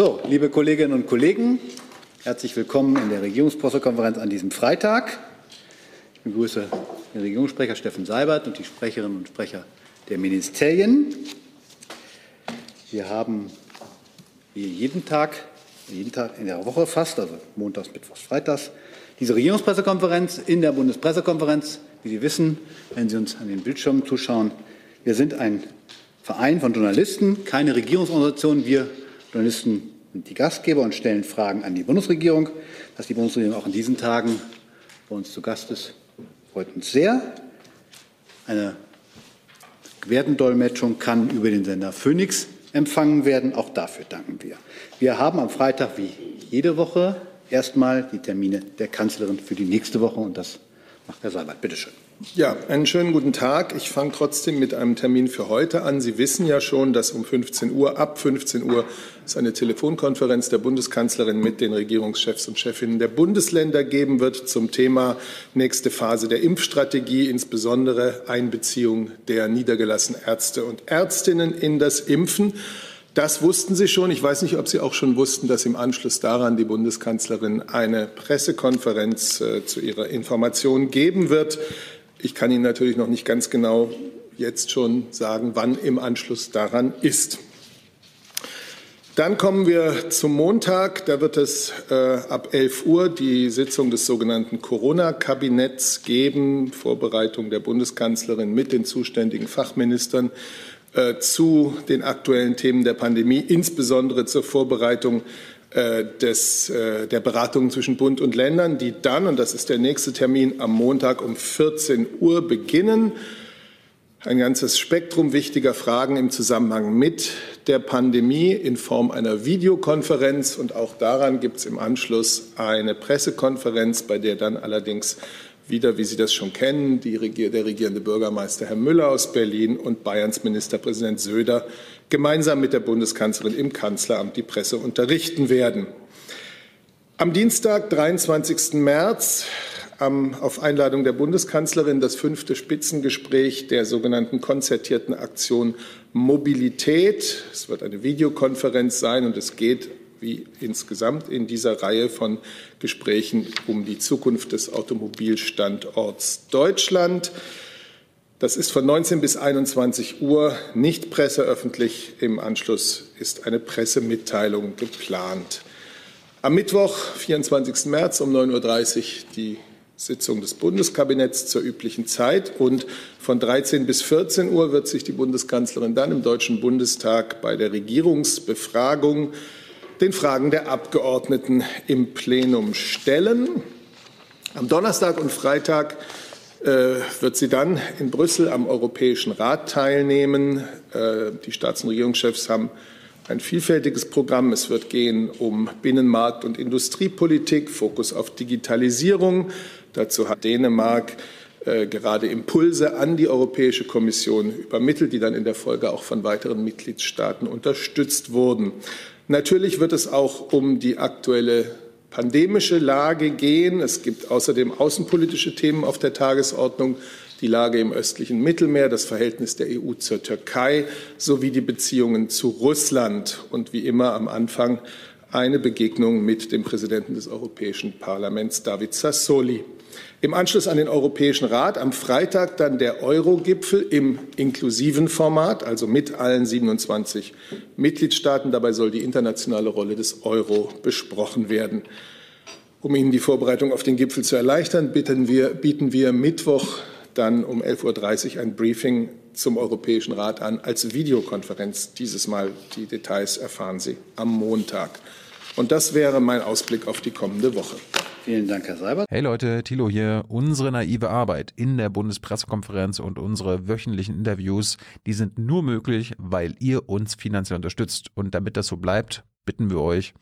So, liebe Kolleginnen und Kollegen, herzlich willkommen in der Regierungspressekonferenz an diesem Freitag. Ich begrüße den Regierungssprecher Steffen Seibert und die Sprecherinnen und Sprecher der Ministerien. Wir haben wie jeden Tag, jeden Tag in der Woche fast, also montags, mittwochs, freitags, diese Regierungspressekonferenz in der Bundespressekonferenz. Wie Sie wissen, wenn Sie uns an den Bildschirmen zuschauen, wir sind ein Verein von Journalisten, keine Regierungsorganisation. Wir Journalisten die Gastgeber und stellen Fragen an die Bundesregierung. Dass die Bundesregierung auch in diesen Tagen bei uns zu Gast ist, freut uns sehr. Eine Gebärdendolmetschung kann über den Sender Phoenix empfangen werden. Auch dafür danken wir. Wir haben am Freitag wie jede Woche erstmal die Termine der Kanzlerin für die nächste Woche und das macht Herr Seibert. Bitte schön. Ja, einen schönen guten Tag. Ich fange trotzdem mit einem Termin für heute an. Sie wissen ja schon, dass um 15 Uhr, ab 15 Uhr, es eine Telefonkonferenz der Bundeskanzlerin mit den Regierungschefs und Chefinnen der Bundesländer geben wird zum Thema nächste Phase der Impfstrategie, insbesondere Einbeziehung der niedergelassenen Ärzte und Ärztinnen in das Impfen. Das wussten Sie schon. Ich weiß nicht, ob Sie auch schon wussten, dass im Anschluss daran die Bundeskanzlerin eine Pressekonferenz äh, zu ihrer Information geben wird. Ich kann Ihnen natürlich noch nicht ganz genau jetzt schon sagen, wann im Anschluss daran ist. Dann kommen wir zum Montag. Da wird es äh, ab 11 Uhr die Sitzung des sogenannten Corona-Kabinetts geben, Vorbereitung der Bundeskanzlerin mit den zuständigen Fachministern äh, zu den aktuellen Themen der Pandemie, insbesondere zur Vorbereitung des, äh, der Beratungen zwischen Bund und Ländern, die dann, und das ist der nächste Termin, am Montag um 14 Uhr beginnen. Ein ganzes Spektrum wichtiger Fragen im Zusammenhang mit der Pandemie in Form einer Videokonferenz. Und auch daran gibt es im Anschluss eine Pressekonferenz, bei der dann allerdings wieder, wie Sie das schon kennen, die, der regierende Bürgermeister Herr Müller aus Berlin und Bayerns Ministerpräsident Söder gemeinsam mit der Bundeskanzlerin im Kanzleramt die Presse unterrichten werden. Am Dienstag, 23. März, auf Einladung der Bundeskanzlerin das fünfte Spitzengespräch der sogenannten konzertierten Aktion Mobilität. Es wird eine Videokonferenz sein und es geht wie insgesamt in dieser Reihe von Gesprächen um die Zukunft des Automobilstandorts Deutschland. Das ist von 19 bis 21 Uhr nicht presseöffentlich. Im Anschluss ist eine Pressemitteilung geplant. Am Mittwoch, 24. März um 9.30 Uhr die Sitzung des Bundeskabinetts zur üblichen Zeit. Und von 13 bis 14 Uhr wird sich die Bundeskanzlerin dann im Deutschen Bundestag bei der Regierungsbefragung den Fragen der Abgeordneten im Plenum stellen. Am Donnerstag und Freitag wird sie dann in Brüssel am Europäischen Rat teilnehmen. Äh, die Staats- und Regierungschefs haben ein vielfältiges Programm. Es wird gehen um Binnenmarkt- und Industriepolitik, Fokus auf Digitalisierung. Dazu hat Dänemark äh, gerade Impulse an die Europäische Kommission übermittelt, die dann in der Folge auch von weiteren Mitgliedstaaten unterstützt wurden. Natürlich wird es auch um die aktuelle pandemische Lage gehen. Es gibt außerdem außenpolitische Themen auf der Tagesordnung, die Lage im östlichen Mittelmeer, das Verhältnis der EU zur Türkei sowie die Beziehungen zu Russland und wie immer am Anfang eine Begegnung mit dem Präsidenten des Europäischen Parlaments, David Sassoli. Im Anschluss an den Europäischen Rat am Freitag dann der Euro-Gipfel im inklusiven Format, also mit allen 27 Mitgliedstaaten. Dabei soll die internationale Rolle des Euro besprochen werden. Um Ihnen die Vorbereitung auf den Gipfel zu erleichtern, wir, bieten wir Mittwoch dann um 11.30 Uhr ein Briefing zum Europäischen Rat an als Videokonferenz. Dieses Mal die Details erfahren Sie am Montag. Und das wäre mein Ausblick auf die kommende Woche. Vielen Dank, Herr Seibert. Hey Leute, Thilo hier. Unsere naive Arbeit in der Bundespressekonferenz und unsere wöchentlichen Interviews, die sind nur möglich, weil ihr uns finanziell unterstützt. Und damit das so bleibt, bitten wir euch,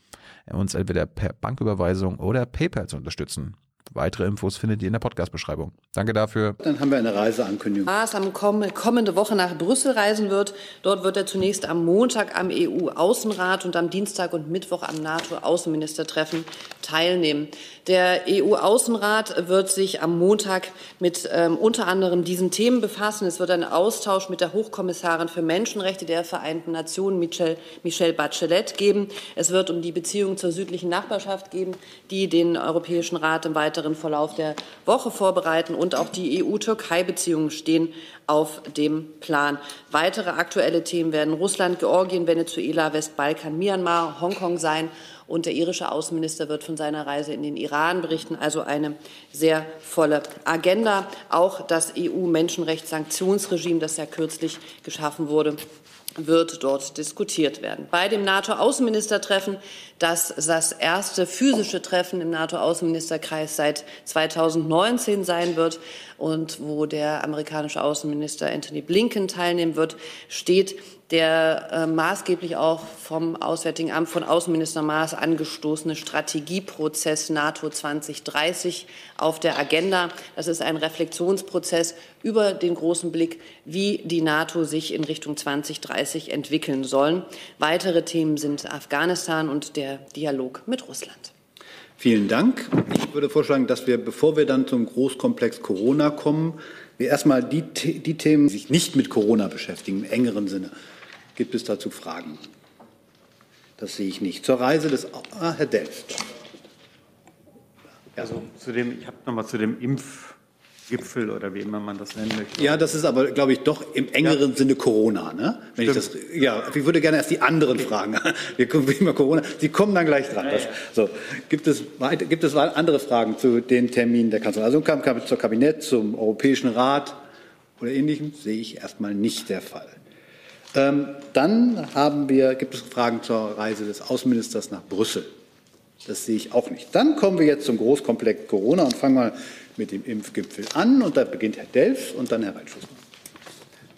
uns entweder per Banküberweisung oder PayPal zu unterstützen. Weitere Infos findet ihr in der Podcast-Beschreibung. Danke dafür. Dann haben wir eine Reiseankündigung. Maas am kommende Woche nach Brüssel reisen wird. Dort wird er zunächst am Montag am EU-Außenrat und am Dienstag und Mittwoch am NATO-Außenministertreffen teilnehmen. Der EU-Außenrat wird sich am Montag mit ähm, unter anderem diesen Themen befassen. Es wird einen Austausch mit der Hochkommissarin für Menschenrechte der Vereinten Nationen, Michelle, Michelle Bachelet, geben. Es wird um die Beziehungen zur südlichen Nachbarschaft geben, die den Europäischen Rat im weiteren Verlauf der Woche vorbereiten. Und auch die EU-Türkei-Beziehungen stehen auf dem Plan. Weitere aktuelle Themen werden Russland, Georgien, Venezuela, Westbalkan, Myanmar, Hongkong sein. Und der irische Außenminister wird von seiner Reise in den Iran berichten. Also eine sehr volle Agenda. Auch das EU-Menschenrechtssanktionsregime, das ja kürzlich geschaffen wurde, wird dort diskutiert werden. Bei dem NATO-Außenministertreffen, das das erste physische Treffen im NATO-Außenministerkreis seit 2019 sein wird und wo der amerikanische Außenminister Anthony Blinken teilnehmen wird, steht der äh, maßgeblich auch vom Auswärtigen Amt von Außenminister Maas angestoßene Strategieprozess NATO 2030 auf der Agenda. Das ist ein Reflexionsprozess über den großen Blick, wie die NATO sich in Richtung 2030 entwickeln soll. Weitere Themen sind Afghanistan und der Dialog mit Russland. Vielen Dank. Ich würde vorschlagen, dass wir, bevor wir dann zum Großkomplex Corona kommen, wir erstmal die, die Themen, die sich nicht mit Corona beschäftigen, im engeren Sinne, Gibt es dazu Fragen? Das sehe ich nicht. Zur Reise des ah, Herr Delft. Ja. Also zu dem, ich habe noch mal zu dem Impfgipfel oder wie immer man das nennen möchte. Ja, das ist aber, glaube ich, doch im engeren ja. Sinne Corona. Ne? Wenn ich, das, ja, ich würde gerne erst die anderen fragen. Wir kommen immer Corona. Sie kommen dann gleich dran. Das, so. gibt, es, gibt es andere Fragen zu den Terminen der Kanzlerin? Also kam zur Kabinett, zum Europäischen Rat oder Ähnlichem, sehe ich erstmal nicht der Fall. Ähm, dann haben wir, gibt es Fragen zur Reise des Außenministers nach Brüssel. Das sehe ich auch nicht. Dann kommen wir jetzt zum Großkomplex Corona und fangen mal mit dem Impfgipfel an. Und da beginnt Herr Delf und dann Herr Weitschussmann.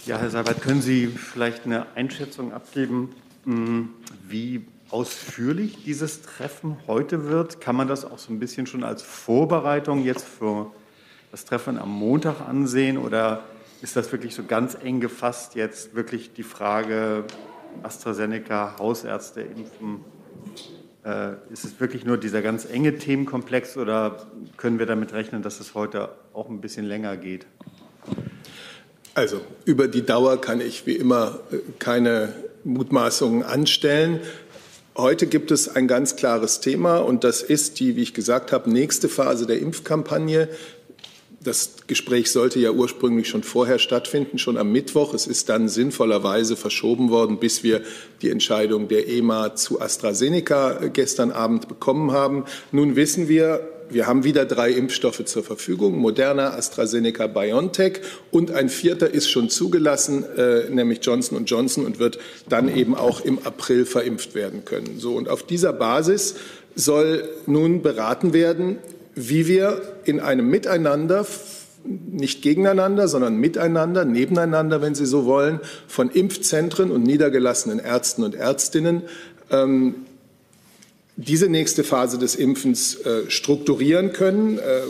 Ja, Herr Seibert, können Sie vielleicht eine Einschätzung abgeben, hm, wie ausführlich dieses Treffen heute wird? Kann man das auch so ein bisschen schon als Vorbereitung jetzt für das Treffen am Montag ansehen oder ist das wirklich so ganz eng gefasst jetzt wirklich die Frage AstraZeneca, Hausärzte impfen? Äh, ist es wirklich nur dieser ganz enge Themenkomplex oder können wir damit rechnen, dass es heute auch ein bisschen länger geht? Also über die Dauer kann ich wie immer äh, keine Mutmaßungen anstellen. Heute gibt es ein ganz klares Thema und das ist die, wie ich gesagt habe, nächste Phase der Impfkampagne. Das Gespräch sollte ja ursprünglich schon vorher stattfinden, schon am Mittwoch. Es ist dann sinnvollerweise verschoben worden, bis wir die Entscheidung der EMA zu AstraZeneca gestern Abend bekommen haben. Nun wissen wir, wir haben wieder drei Impfstoffe zur Verfügung, Moderna, AstraZeneca, BioNTech und ein vierter ist schon zugelassen, äh, nämlich Johnson Johnson und wird dann eben auch im April verimpft werden können. So, und auf dieser Basis soll nun beraten werden, wie wir in einem Miteinander, nicht gegeneinander, sondern miteinander, nebeneinander, wenn Sie so wollen, von Impfzentren und niedergelassenen Ärzten und Ärztinnen ähm, diese nächste Phase des Impfens äh, strukturieren können, äh,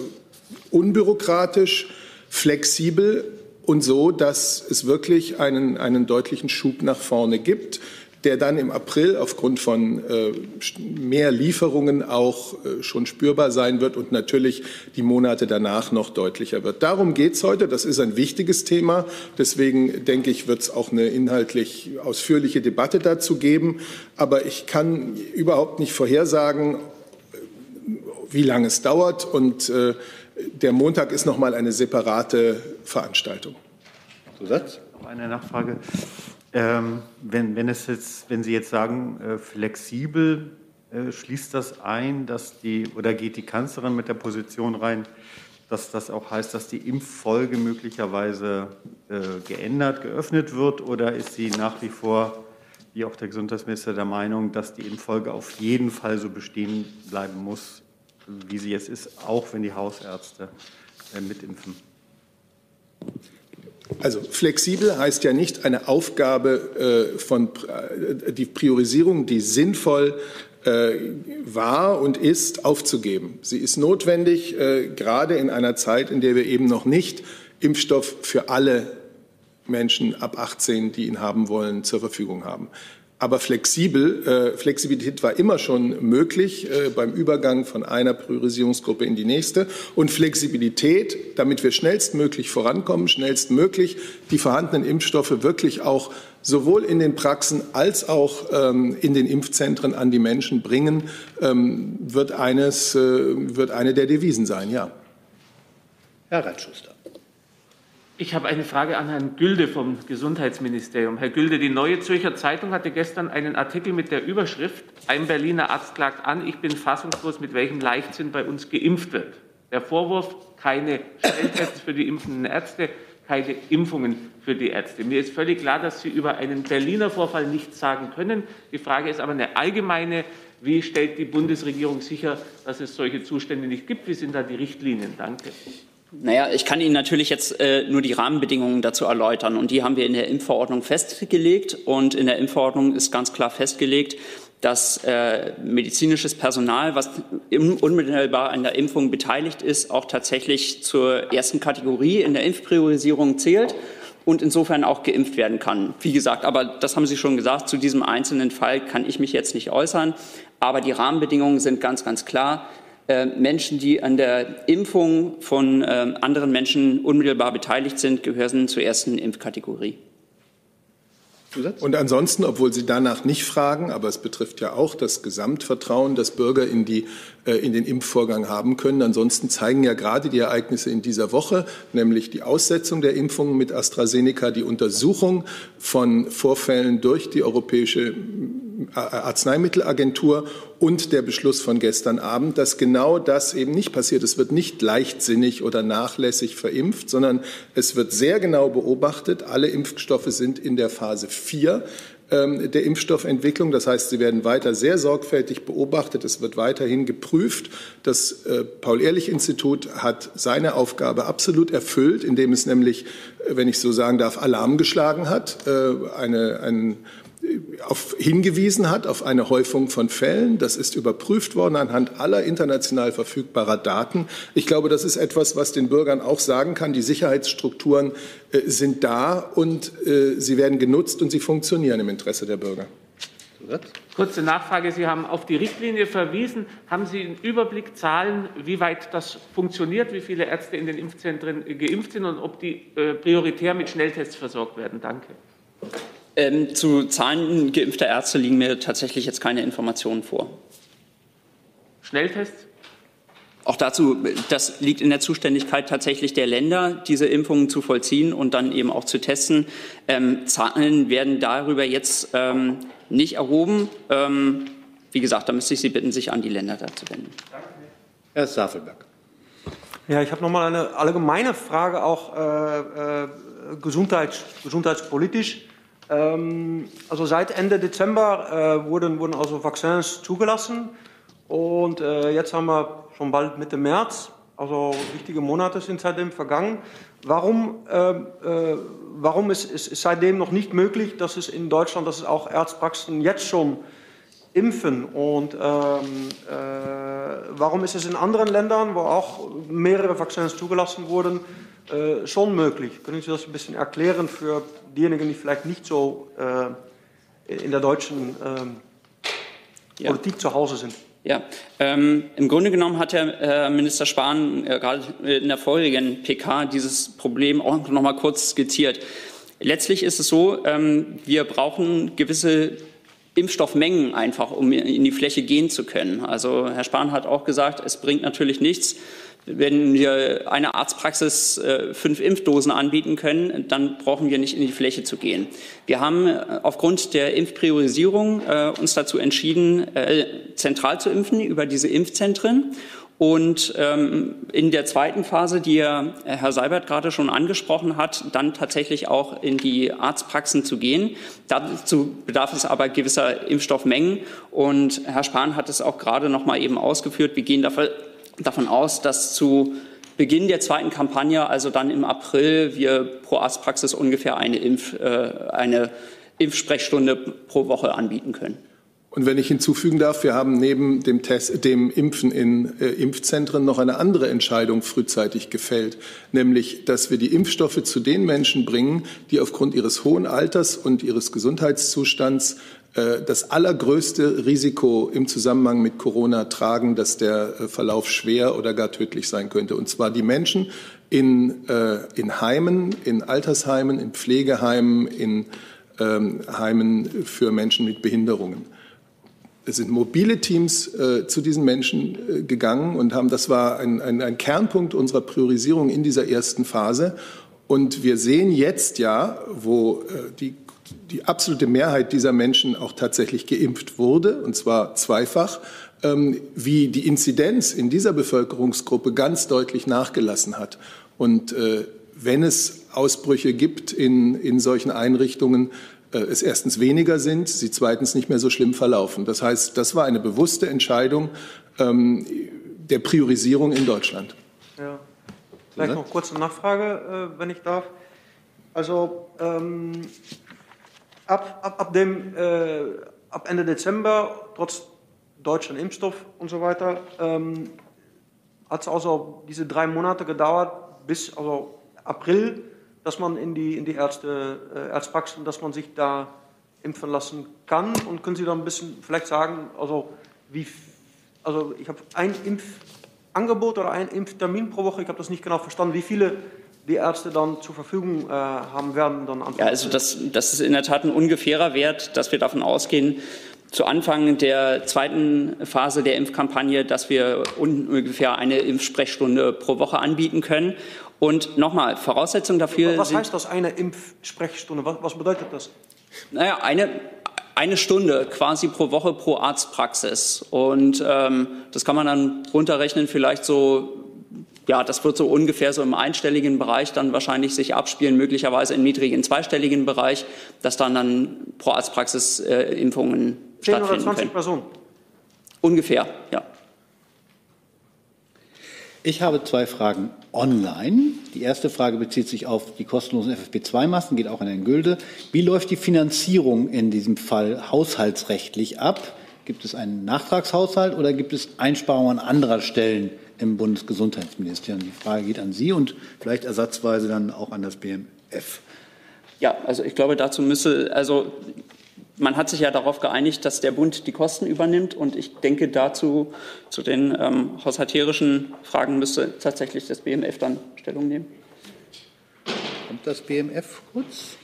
unbürokratisch, flexibel und so, dass es wirklich einen, einen deutlichen Schub nach vorne gibt der dann im April aufgrund von äh, mehr Lieferungen auch äh, schon spürbar sein wird und natürlich die Monate danach noch deutlicher wird. Darum geht es heute. Das ist ein wichtiges Thema. Deswegen denke ich, wird es auch eine inhaltlich ausführliche Debatte dazu geben. Aber ich kann überhaupt nicht vorhersagen, wie lange es dauert. Und äh, der Montag ist noch mal eine separate Veranstaltung. Zusatz? Noch eine Nachfrage. Ähm, wenn, wenn, es jetzt, wenn Sie jetzt sagen, äh, flexibel, äh, schließt das ein, dass die, oder geht die Kanzlerin mit der Position rein, dass das auch heißt, dass die Impffolge möglicherweise äh, geändert, geöffnet wird, oder ist sie nach wie vor, wie auch der Gesundheitsminister, der Meinung, dass die Impffolge auf jeden Fall so bestehen bleiben muss, wie sie jetzt ist, auch wenn die Hausärzte äh, mitimpfen? Also flexibel heißt ja nicht eine Aufgabe äh, von äh, die Priorisierung, die sinnvoll äh, war und ist, aufzugeben. Sie ist notwendig, äh, gerade in einer Zeit, in der wir eben noch nicht Impfstoff für alle Menschen ab 18, die ihn haben wollen, zur Verfügung haben. Aber flexibel. Äh, Flexibilität war immer schon möglich äh, beim Übergang von einer Priorisierungsgruppe in die nächste. Und Flexibilität, damit wir schnellstmöglich vorankommen, schnellstmöglich die vorhandenen Impfstoffe wirklich auch sowohl in den Praxen als auch ähm, in den Impfzentren an die Menschen bringen, ähm, wird, eines, äh, wird eine der Devisen sein, ja. Herr Reitschuster. Ich habe eine Frage an Herrn Gülde vom Gesundheitsministerium. Herr Gülde, die Neue Zürcher Zeitung hatte gestern einen Artikel mit der Überschrift Ein Berliner Arzt klagt an, ich bin fassungslos, mit welchem Leichtsinn bei uns geimpft wird. Der Vorwurf, keine Schnelltests für die impfenden Ärzte, keine Impfungen für die Ärzte. Mir ist völlig klar, dass Sie über einen Berliner Vorfall nichts sagen können. Die Frage ist aber eine allgemeine. Wie stellt die Bundesregierung sicher, dass es solche Zustände nicht gibt? Wie sind da die Richtlinien? Danke. Naja, ich kann Ihnen natürlich jetzt äh, nur die Rahmenbedingungen dazu erläutern. Und die haben wir in der Impfverordnung festgelegt. Und in der Impfverordnung ist ganz klar festgelegt, dass äh, medizinisches Personal, was unmittelbar an der Impfung beteiligt ist, auch tatsächlich zur ersten Kategorie in der Impfpriorisierung zählt und insofern auch geimpft werden kann. Wie gesagt, aber das haben Sie schon gesagt, zu diesem einzelnen Fall kann ich mich jetzt nicht äußern. Aber die Rahmenbedingungen sind ganz, ganz klar. Äh, Menschen, die an der Impfung von äh, anderen Menschen unmittelbar beteiligt sind, gehören zur ersten Impfkategorie. Zusatz? Und ansonsten, obwohl Sie danach nicht fragen, aber es betrifft ja auch das Gesamtvertrauen, das Bürger in, die, in den Impfvorgang haben können. Ansonsten zeigen ja gerade die Ereignisse in dieser Woche, nämlich die Aussetzung der Impfungen mit AstraZeneca, die Untersuchung von Vorfällen durch die Europäische Arzneimittelagentur und der Beschluss von gestern Abend, dass genau das eben nicht passiert. Es wird nicht leichtsinnig oder nachlässig verimpft, sondern es wird sehr genau beobachtet. Alle Impfstoffe sind in der Phase 4 ähm, der Impfstoffentwicklung. Das heißt, sie werden weiter sehr sorgfältig beobachtet. Es wird weiterhin geprüft. Das äh, Paul-Ehrlich-Institut hat seine Aufgabe absolut erfüllt, indem es nämlich, äh, wenn ich so sagen darf, Alarm geschlagen hat, äh, eine, ein auf, hingewiesen hat auf eine Häufung von Fällen. Das ist überprüft worden anhand aller international verfügbarer Daten. Ich glaube, das ist etwas, was den Bürgern auch sagen kann. Die Sicherheitsstrukturen äh, sind da und äh, sie werden genutzt und sie funktionieren im Interesse der Bürger. Kurze Nachfrage. Sie haben auf die Richtlinie verwiesen. Haben Sie einen Überblick, Zahlen, wie weit das funktioniert, wie viele Ärzte in den Impfzentren geimpft sind und ob die äh, prioritär mit Schnelltests versorgt werden? Danke. Ähm, zu Zahlen geimpfter Ärzte liegen mir tatsächlich jetzt keine Informationen vor. Schnelltests? Auch dazu, das liegt in der Zuständigkeit tatsächlich der Länder, diese Impfungen zu vollziehen und dann eben auch zu testen. Ähm, Zahlen werden darüber jetzt ähm, nicht erhoben. Ähm, wie gesagt, da müsste ich Sie bitten, sich an die Länder dazu wenden. Herr Safelberg. Ja, ich habe noch mal eine allgemeine Frage, auch äh, äh, gesundheits, gesundheitspolitisch. Ähm, also seit Ende Dezember äh, wurden, wurden also Vaccins zugelassen. Und äh, jetzt haben wir schon bald Mitte März, also wichtige Monate sind seitdem vergangen. Warum, äh, äh, warum ist, ist, ist seitdem noch nicht möglich, dass es in Deutschland, dass es auch Arztpraxen jetzt schon impfen? Und ähm, äh, warum ist es in anderen Ländern, wo auch mehrere Vaccins zugelassen wurden, äh, schon möglich. Können Sie das ein bisschen erklären für diejenigen, die vielleicht nicht so äh, in der deutschen ja. Politik zu Hause sind? Ja, ähm, im Grunde genommen hat Herr äh, Minister Spahn äh, gerade in der vorigen PK dieses Problem auch noch mal kurz skizziert. Letztlich ist es so, ähm, wir brauchen gewisse Impfstoffmengen einfach, um in die Fläche gehen zu können. Also Herr Spahn hat auch gesagt, es bringt natürlich nichts, wenn wir einer Arztpraxis äh, fünf Impfdosen anbieten können, dann brauchen wir nicht in die Fläche zu gehen. Wir haben äh, aufgrund der Impfpriorisierung äh, uns dazu entschieden, zentral zu impfen über diese Impfzentren. Und ähm, in der zweiten Phase, die ja Herr Seibert gerade schon angesprochen hat, dann tatsächlich auch in die Arztpraxen zu gehen. Dazu bedarf es aber gewisser Impfstoffmengen. Und Herr Spahn hat es auch gerade noch mal eben ausgeführt. Wir gehen davon davon aus, dass zu Beginn der zweiten Kampagne, also dann im April, wir pro Arztpraxis ungefähr eine, Impf, äh, eine Impfsprechstunde pro Woche anbieten können. Und wenn ich hinzufügen darf, wir haben neben dem, Test, dem Impfen in äh, Impfzentren noch eine andere Entscheidung frühzeitig gefällt, nämlich, dass wir die Impfstoffe zu den Menschen bringen, die aufgrund ihres hohen Alters und ihres Gesundheitszustands das allergrößte Risiko im Zusammenhang mit Corona tragen, dass der äh, Verlauf schwer oder gar tödlich sein könnte. Und zwar die Menschen in, äh, in Heimen, in Altersheimen, in Pflegeheimen, in ähm, Heimen für Menschen mit Behinderungen. Es sind mobile Teams äh, zu diesen Menschen äh, gegangen und haben, das war ein, ein, ein Kernpunkt unserer Priorisierung in dieser ersten Phase. Und wir sehen jetzt ja, wo äh, die, die absolute Mehrheit dieser Menschen auch tatsächlich geimpft wurde, und zwar zweifach, ähm, wie die Inzidenz in dieser Bevölkerungsgruppe ganz deutlich nachgelassen hat. Und äh, wenn es Ausbrüche gibt in, in solchen Einrichtungen, äh, es erstens weniger sind, sie zweitens nicht mehr so schlimm verlaufen. Das heißt, das war eine bewusste Entscheidung ähm, der Priorisierung in Deutschland. Ja. Vielleicht noch kurze Nachfrage, äh, wenn ich darf. Also ähm, ab, ab, ab, dem, äh, ab Ende Dezember, trotz deutschen Impfstoff und so weiter, ähm, hat es also diese drei Monate gedauert bis also April dass man in die, in die Ärzte, äh, Arztpraxen, dass man sich da impfen lassen kann. Und können Sie da ein bisschen vielleicht sagen, also, wie, also ich habe ein Impfangebot oder ein Impftermin pro Woche, ich habe das nicht genau verstanden, wie viele die Ärzte dann zur Verfügung äh, haben werden. Dann ja, also das, das ist in der Tat ein ungefährer Wert, dass wir davon ausgehen, zu Anfang der zweiten Phase der Impfkampagne, dass wir ungefähr eine Impfsprechstunde pro Woche anbieten können. Und nochmal, Voraussetzung dafür. Was heißt das, eine Impfsprechstunde? Was, was bedeutet das? Naja, eine, eine Stunde quasi pro Woche pro Arztpraxis. Und ähm, das kann man dann runterrechnen, vielleicht so, ja, das wird so ungefähr so im einstelligen Bereich dann wahrscheinlich sich abspielen, möglicherweise im niedrigen zweistelligen Bereich, dass dann dann pro Arztpraxis äh, Impfungen 10 stattfinden oder 20 können. Personen? Ungefähr, ja. Ich habe zwei Fragen online. Die erste Frage bezieht sich auf die kostenlosen FFP2-Masken, geht auch an Herrn Gülde. Wie läuft die Finanzierung in diesem Fall haushaltsrechtlich ab? Gibt es einen Nachtragshaushalt oder gibt es Einsparungen an anderer Stellen im Bundesgesundheitsministerium? Die Frage geht an Sie und vielleicht ersatzweise dann auch an das BMF. Ja, also ich glaube, dazu müsse, also man hat sich ja darauf geeinigt, dass der Bund die Kosten übernimmt. Und ich denke, dazu zu den ähm, haushalterischen Fragen müsste tatsächlich das BMF dann Stellung nehmen. Kommt das BMF kurz?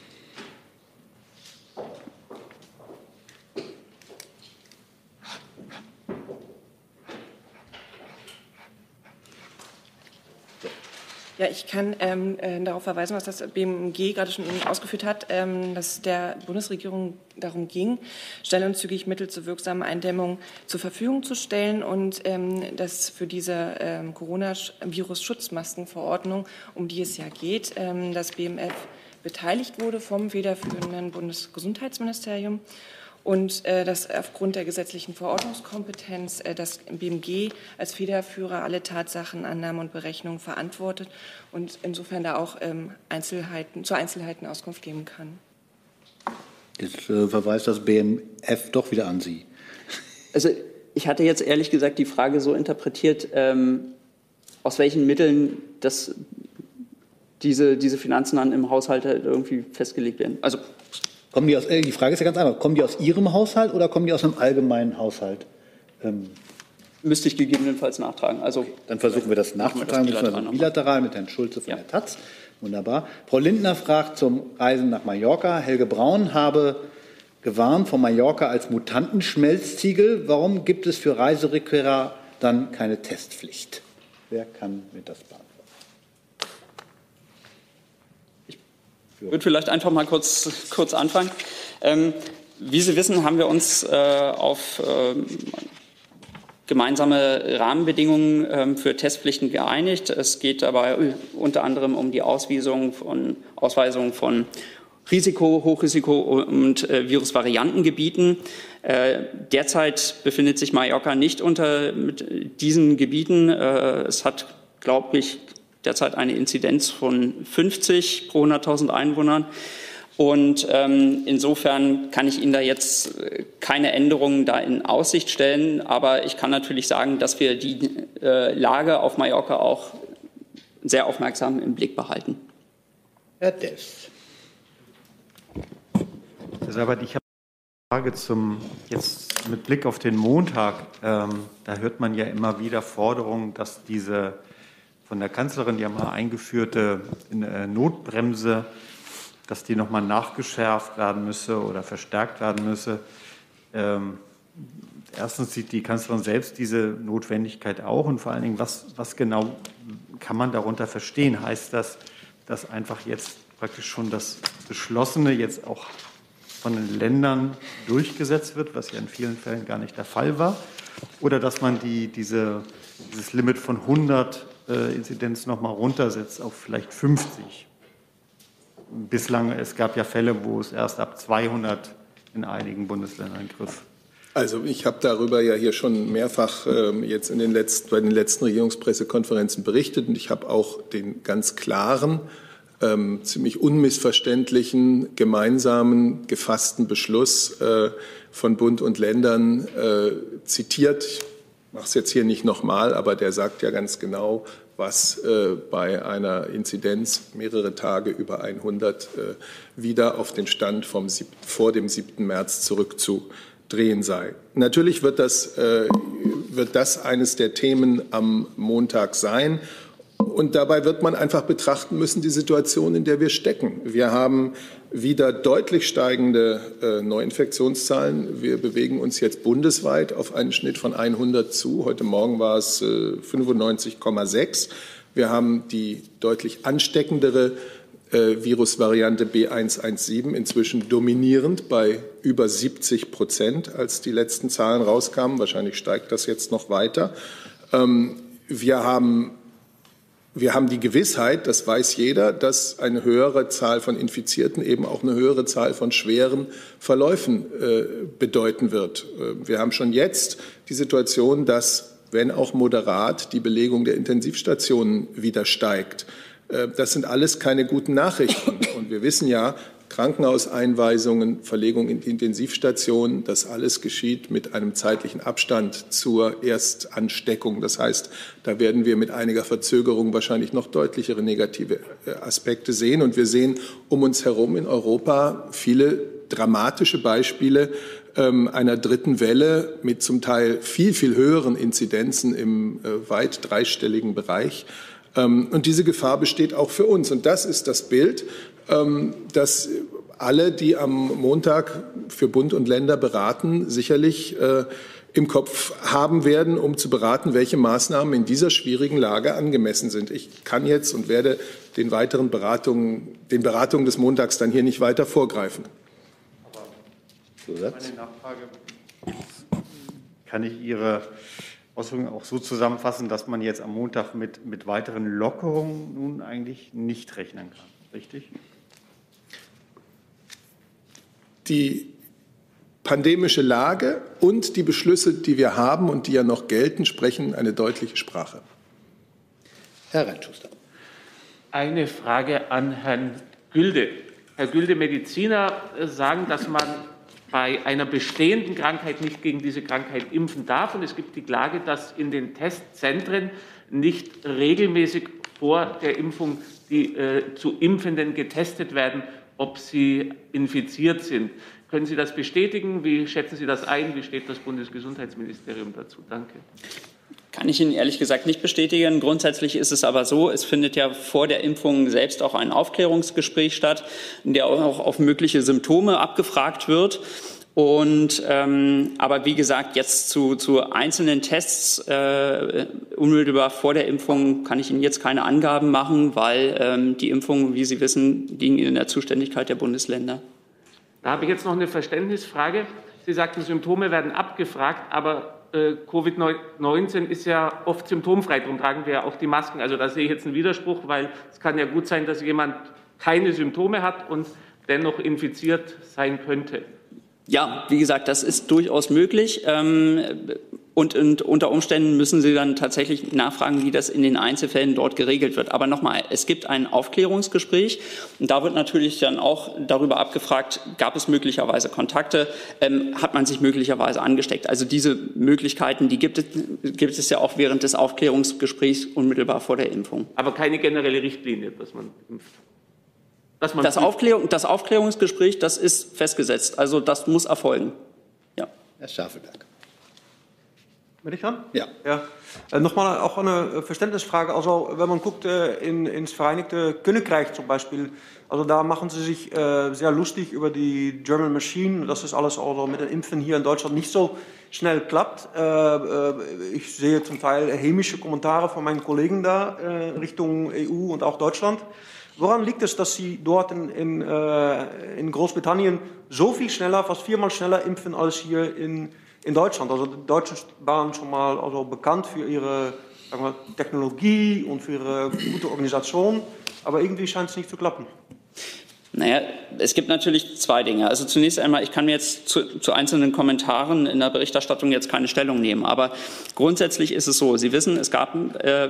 Ja, ich kann ähm, äh, darauf verweisen, was das BMG gerade schon ausgeführt hat, ähm, dass der Bundesregierung darum ging, schnell und zügig Mittel zur wirksamen Eindämmung zur Verfügung zu stellen und ähm, dass für diese ähm, Coronavirus-Schutzmaskenverordnung, um die es ja geht, ähm, das BMF beteiligt wurde vom federführenden Bundesgesundheitsministerium und äh, dass aufgrund der gesetzlichen Verordnungskompetenz äh, das BMG als Federführer alle Tatsachenannahmen und Berechnungen verantwortet und insofern da auch ähm, Einzelheiten, zu Einzelheiten Auskunft geben kann. Jetzt äh, verweist das BMF doch wieder an Sie. Also ich hatte jetzt ehrlich gesagt die Frage so interpretiert, ähm, aus welchen Mitteln das, diese, diese Finanzen dann im Haushalt halt irgendwie festgelegt werden. Also Kommen die, aus, äh, die Frage ist ja ganz einfach, kommen die aus Ihrem Haushalt oder kommen die aus einem allgemeinen Haushalt? Ähm, Müsste ich gegebenenfalls nachtragen. Also, okay. Dann versuchen wir das nachzutragen, wir das bilateral mit Herrn Schulze von ja. der Taz. Wunderbar. Frau Lindner fragt zum Reisen nach Mallorca. Helge Braun habe gewarnt von Mallorca als Mutantenschmelztiegel. Warum gibt es für Reiserückkehrer dann keine Testpflicht? Wer kann mir das beantworten? Ich würde vielleicht einfach mal kurz, kurz anfangen. Ähm, wie Sie wissen, haben wir uns äh, auf äh, gemeinsame Rahmenbedingungen äh, für Testpflichten geeinigt. Es geht dabei unter anderem um die Ausweisung von, Ausweisung von Risiko, Hochrisiko und äh, Virusvariantengebieten. Äh, derzeit befindet sich Mallorca nicht unter diesen Gebieten. Äh, es hat, glaube ich, derzeit eine Inzidenz von 50 pro 100.000 Einwohnern. Und ähm, insofern kann ich Ihnen da jetzt äh, keine Änderungen da in Aussicht stellen. Aber ich kann natürlich sagen, dass wir die äh, Lage auf Mallorca auch sehr aufmerksam im Blick behalten. Herr Dess. Herr Sabat, ich Frage zum, jetzt mit Blick auf den Montag. Ähm, da hört man ja immer wieder Forderungen, dass diese von der Kanzlerin ja mal eingeführte äh, Notbremse, dass die nochmal nachgeschärft werden müsse oder verstärkt werden müsse. Ähm, erstens sieht die Kanzlerin selbst diese Notwendigkeit auch und vor allen Dingen, was, was genau kann man darunter verstehen? Heißt das, dass einfach jetzt praktisch schon das Beschlossene jetzt auch von den Ländern durchgesetzt wird, was ja in vielen Fällen gar nicht der Fall war, oder dass man die, diese, dieses Limit von 100 äh, Inzidenz noch mal runtersetzt auf vielleicht 50. Bislang, es gab ja Fälle, wo es erst ab 200 in einigen Bundesländern griff. Also ich habe darüber ja hier schon mehrfach äh, jetzt in den letzten, bei den letzten Regierungspressekonferenzen berichtet und ich habe auch den ganz klaren ähm, ziemlich unmissverständlichen, gemeinsamen, gefassten Beschluss äh, von Bund und Ländern äh, zitiert. Ich mache es jetzt hier nicht nochmal, aber der sagt ja ganz genau, was äh, bei einer Inzidenz mehrere Tage über 100 äh, wieder auf den Stand vom sieb, vor dem 7. März zurückzudrehen sei. Natürlich wird das, äh, wird das eines der Themen am Montag sein. Und dabei wird man einfach betrachten müssen, die Situation, in der wir stecken. Wir haben wieder deutlich steigende äh, Neuinfektionszahlen. Wir bewegen uns jetzt bundesweit auf einen Schnitt von 100 zu. Heute Morgen war es äh, 95,6. Wir haben die deutlich ansteckendere äh, Virusvariante B117 inzwischen dominierend bei über 70 Prozent, als die letzten Zahlen rauskamen. Wahrscheinlich steigt das jetzt noch weiter. Ähm, wir haben wir haben die Gewissheit, das weiß jeder, dass eine höhere Zahl von Infizierten eben auch eine höhere Zahl von schweren Verläufen äh, bedeuten wird. Äh, wir haben schon jetzt die Situation, dass, wenn auch moderat, die Belegung der Intensivstationen wieder steigt. Äh, das sind alles keine guten Nachrichten. Und wir wissen ja, Krankenhauseinweisungen, Verlegung in die Intensivstation, das alles geschieht mit einem zeitlichen Abstand zur Erstansteckung. Das heißt, da werden wir mit einiger Verzögerung wahrscheinlich noch deutlichere negative äh, Aspekte sehen. Und wir sehen um uns herum in Europa viele dramatische Beispiele ähm, einer dritten Welle mit zum Teil viel, viel höheren Inzidenzen im äh, weit dreistelligen Bereich. Ähm, und diese Gefahr besteht auch für uns. Und das ist das Bild, dass alle, die am Montag für Bund und Länder beraten, sicherlich äh, im Kopf haben werden, um zu beraten, welche Maßnahmen in dieser schwierigen Lage angemessen sind. Ich kann jetzt und werde den weiteren Beratungen, den Beratungen des Montags dann hier nicht weiter vorgreifen. Meine Nachfrage, kann ich Ihre Ausführungen auch so zusammenfassen, dass man jetzt am Montag mit, mit weiteren Lockerungen nun eigentlich nicht rechnen kann, richtig? Die pandemische Lage und die Beschlüsse, die wir haben und die ja noch gelten, sprechen eine deutliche Sprache. Herr Rentschuster. Eine Frage an Herrn Gülde. Herr Gülde, Mediziner sagen, dass man bei einer bestehenden Krankheit nicht gegen diese Krankheit impfen darf. Und es gibt die Klage, dass in den Testzentren nicht regelmäßig vor der Impfung die äh, zu Impfenden getestet werden ob sie infiziert sind. Können Sie das bestätigen? Wie schätzen Sie das ein? Wie steht das Bundesgesundheitsministerium dazu? Danke. Kann ich Ihnen ehrlich gesagt nicht bestätigen. Grundsätzlich ist es aber so, es findet ja vor der Impfung selbst auch ein Aufklärungsgespräch statt, in der auch auf mögliche Symptome abgefragt wird. Und ähm, aber wie gesagt, jetzt zu, zu einzelnen Tests äh, unmittelbar vor der Impfung kann ich Ihnen jetzt keine Angaben machen, weil ähm, die Impfungen, wie Sie wissen, liegen in der Zuständigkeit der Bundesländer. Da habe ich jetzt noch eine Verständnisfrage. Sie sagten, Symptome werden abgefragt, aber äh, Covid-19 ist ja oft symptomfrei, darum tragen wir ja auch die Masken. Also da sehe ich jetzt einen Widerspruch, weil es kann ja gut sein, dass jemand keine Symptome hat und dennoch infiziert sein könnte. Ja, wie gesagt, das ist durchaus möglich. Ähm, und, und, unter Umständen müssen Sie dann tatsächlich nachfragen, wie das in den Einzelfällen dort geregelt wird. Aber nochmal, es gibt ein Aufklärungsgespräch und da wird natürlich dann auch darüber abgefragt, gab es möglicherweise Kontakte, ähm, hat man sich möglicherweise angesteckt. Also diese Möglichkeiten, die gibt es, gibt es ja auch während des Aufklärungsgesprächs unmittelbar vor der Impfung. Aber keine generelle Richtlinie, dass man impft. Das, Aufklärung, das Aufklärungsgespräch, das ist festgesetzt. Also das muss erfolgen. Ja. Herr Schafelberg. Bin ich dran? Ja. ja. Äh, Nochmal auch eine Verständnisfrage. Also wenn man guckt äh, in, ins Vereinigte Königreich zum Beispiel, also da machen sie sich äh, sehr lustig über die German Machine, dass das alles also mit den Impfen hier in Deutschland nicht so schnell klappt. Äh, äh ich sehe zum Teil hämische Kommentare von meinen Kollegen da äh, Richtung EU und auch Deutschland. Woran liegt es, dass Sie dort in, in, äh, in Großbritannien so viel schneller, fast viermal schneller impfen als hier in in Deutschland. Also die Deutschen waren schon mal also bekannt für ihre wir, Technologie und für ihre gute Organisation, aber irgendwie scheint es nicht zu klappen. Naja, es gibt natürlich zwei Dinge. Also zunächst einmal, ich kann mir jetzt zu, zu, einzelnen Kommentaren in der Berichterstattung jetzt keine Stellung nehmen, aber grundsätzlich ist es so, Sie wissen, es gab äh,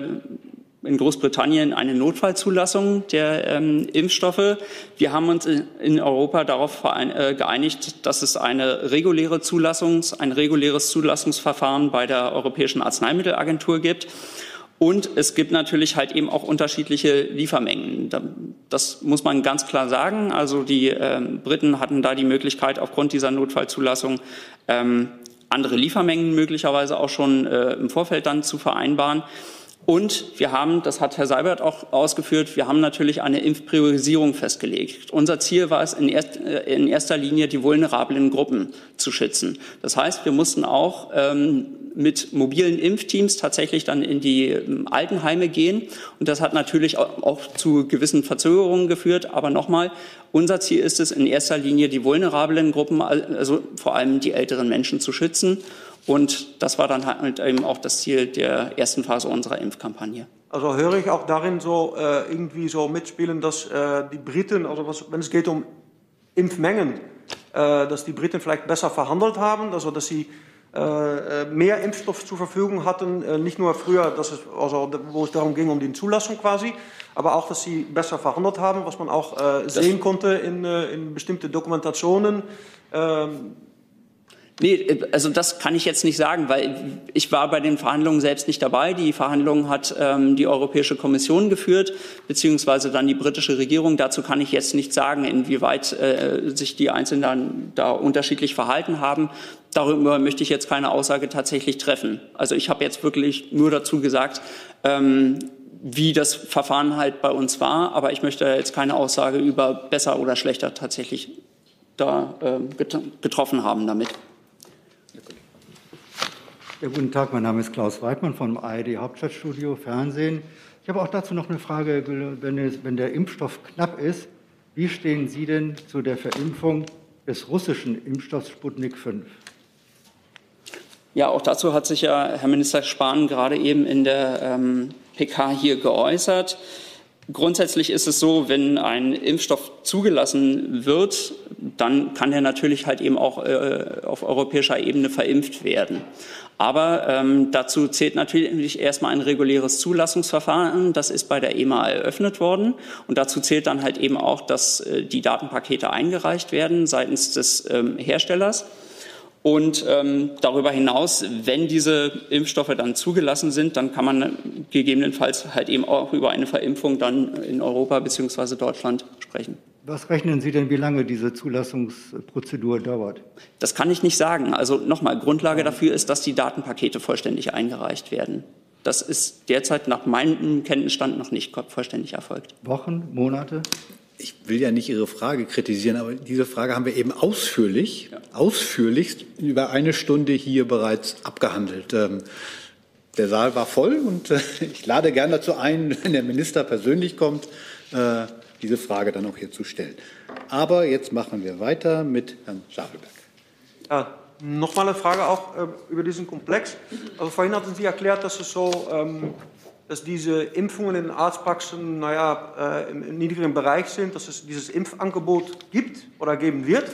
in Großbritannien eine Notfallzulassung der ähm, Impfstoffe. Wir haben uns in Europa darauf äh, geeinigt, dass es eine reguläre Zulassungs, ein reguläres Zulassungsverfahren bei der Europäischen Arzneimittelagentur gibt. Und es gibt natürlich halt eben auch unterschiedliche Liefermengen. Das muss man ganz klar sagen. Also die äh, Briten hatten da die Möglichkeit, aufgrund dieser Notfallzulassung ähm, andere Liefermengen möglicherweise auch schon äh, im Vorfeld dann zu vereinbaren. Und wir haben, das hat Herr Seibert auch ausgeführt, wir haben natürlich eine Impfpriorisierung festgelegt. Unser Ziel war es, in, erst, äh, in erster Linie die vulnerablen Gruppen zu schützen. Das heißt, wir mussten auch ähm, mit mobilen Impfteams tatsächlich dann in die ähm, Altenheime gehen. Und das hat natürlich auch, auch zu gewissen Verzögerungen geführt. Aber nochmal, unser Ziel ist es, in erster Linie die vulnerablen Gruppen, also vor allem die älteren Menschen zu schützen. Und das war dann halt eben auch das Ziel der ersten Phase unserer Impfkampagne. Also höre ich auch darin so äh, irgendwie so mitspielen, dass äh, die Briten, also was, wenn es geht um Impfmengen, äh, dass die Briten vielleicht besser verhandelt haben, also dass sie äh, äh, mehr Impfstoff zur Verfügung hatten, äh, nicht nur früher, dass es, also, wo es darum ging, um die Zulassung quasi, aber auch, dass sie besser verhandelt haben, was man auch sehen konnte in, in bestimmte Dokumentationen. Ähm, Nee, also das kann ich jetzt nicht sagen, weil ich war bei den Verhandlungen selbst nicht dabei. Die Verhandlungen hat ähm, die Europäische Kommission geführt, beziehungsweise dann die britische Regierung. Dazu kann ich jetzt nicht sagen, inwieweit äh, sich die Einzelnen da unterschiedlich verhalten haben. Darüber möchte ich jetzt keine Aussage tatsächlich treffen. Also ich habe jetzt wirklich nur dazu gesagt, ähm, wie das Verfahren halt bei uns war, aber ich möchte jetzt keine Aussage über besser oder schlechter tatsächlich da äh, getroffen haben damit. Ja, guten Tag, mein Name ist Klaus Weidmann vom ARD Hauptstadtstudio Fernsehen. Ich habe auch dazu noch eine Frage, wenn, der Impfstoff knapp ist, wie stehen Sie denn zu der Verimpfung des russischen Impfstoffs Sputnik 5? Ja, auch dazu hat sich ja Herr Minister Spahn gerade eben in der ähm, PK hier geäußert. Grundsätzlich ist es so, wenn ein Impfstoff zugelassen wird, dann kann er natürlich halt eben auch äh, auf europäischer Ebene verimpft werden. Aber ähm, dazu zählt natürlich erstmal ein reguläres Zulassungsverfahren. Das ist bei der EMA eröffnet worden. Und dazu zählt dann halt eben auch, dass äh, die Datenpakete eingereicht werden seitens des ähm, Herstellers. Und ähm, darüber hinaus, wenn diese Impfstoffe dann zugelassen sind, dann kann man gegebenenfalls halt eben auch über eine Verimpfung dann in Europa bzw. Deutschland sprechen. Was rechnen Sie denn, wie lange diese Zulassungsprozedur dauert? Das kann ich nicht sagen. Also nochmal, Grundlage dafür ist, dass die Datenpakete vollständig eingereicht werden. Das ist derzeit nach meinem Kenntnisstand noch nicht vollständig erfolgt. Wochen, Monate? Ich will ja nicht Ihre Frage kritisieren, aber diese Frage haben wir eben ausführlich, ja. ausführlichst über eine Stunde hier bereits abgehandelt. Ähm, der Saal war voll und äh, ich lade gern dazu ein, wenn der Minister persönlich kommt, äh, diese Frage dann auch hier zu stellen. Aber jetzt machen wir weiter mit Herrn Schafelberg. Ja, Nochmal eine Frage auch äh, über diesen Komplex. Also vorhin hatten Sie erklärt, dass es so, ähm, dass diese Impfungen in Arztpraxen, naja, äh, im, im, niedrigen Bereich sind, dass es dieses Impfangebot gibt oder geben wird.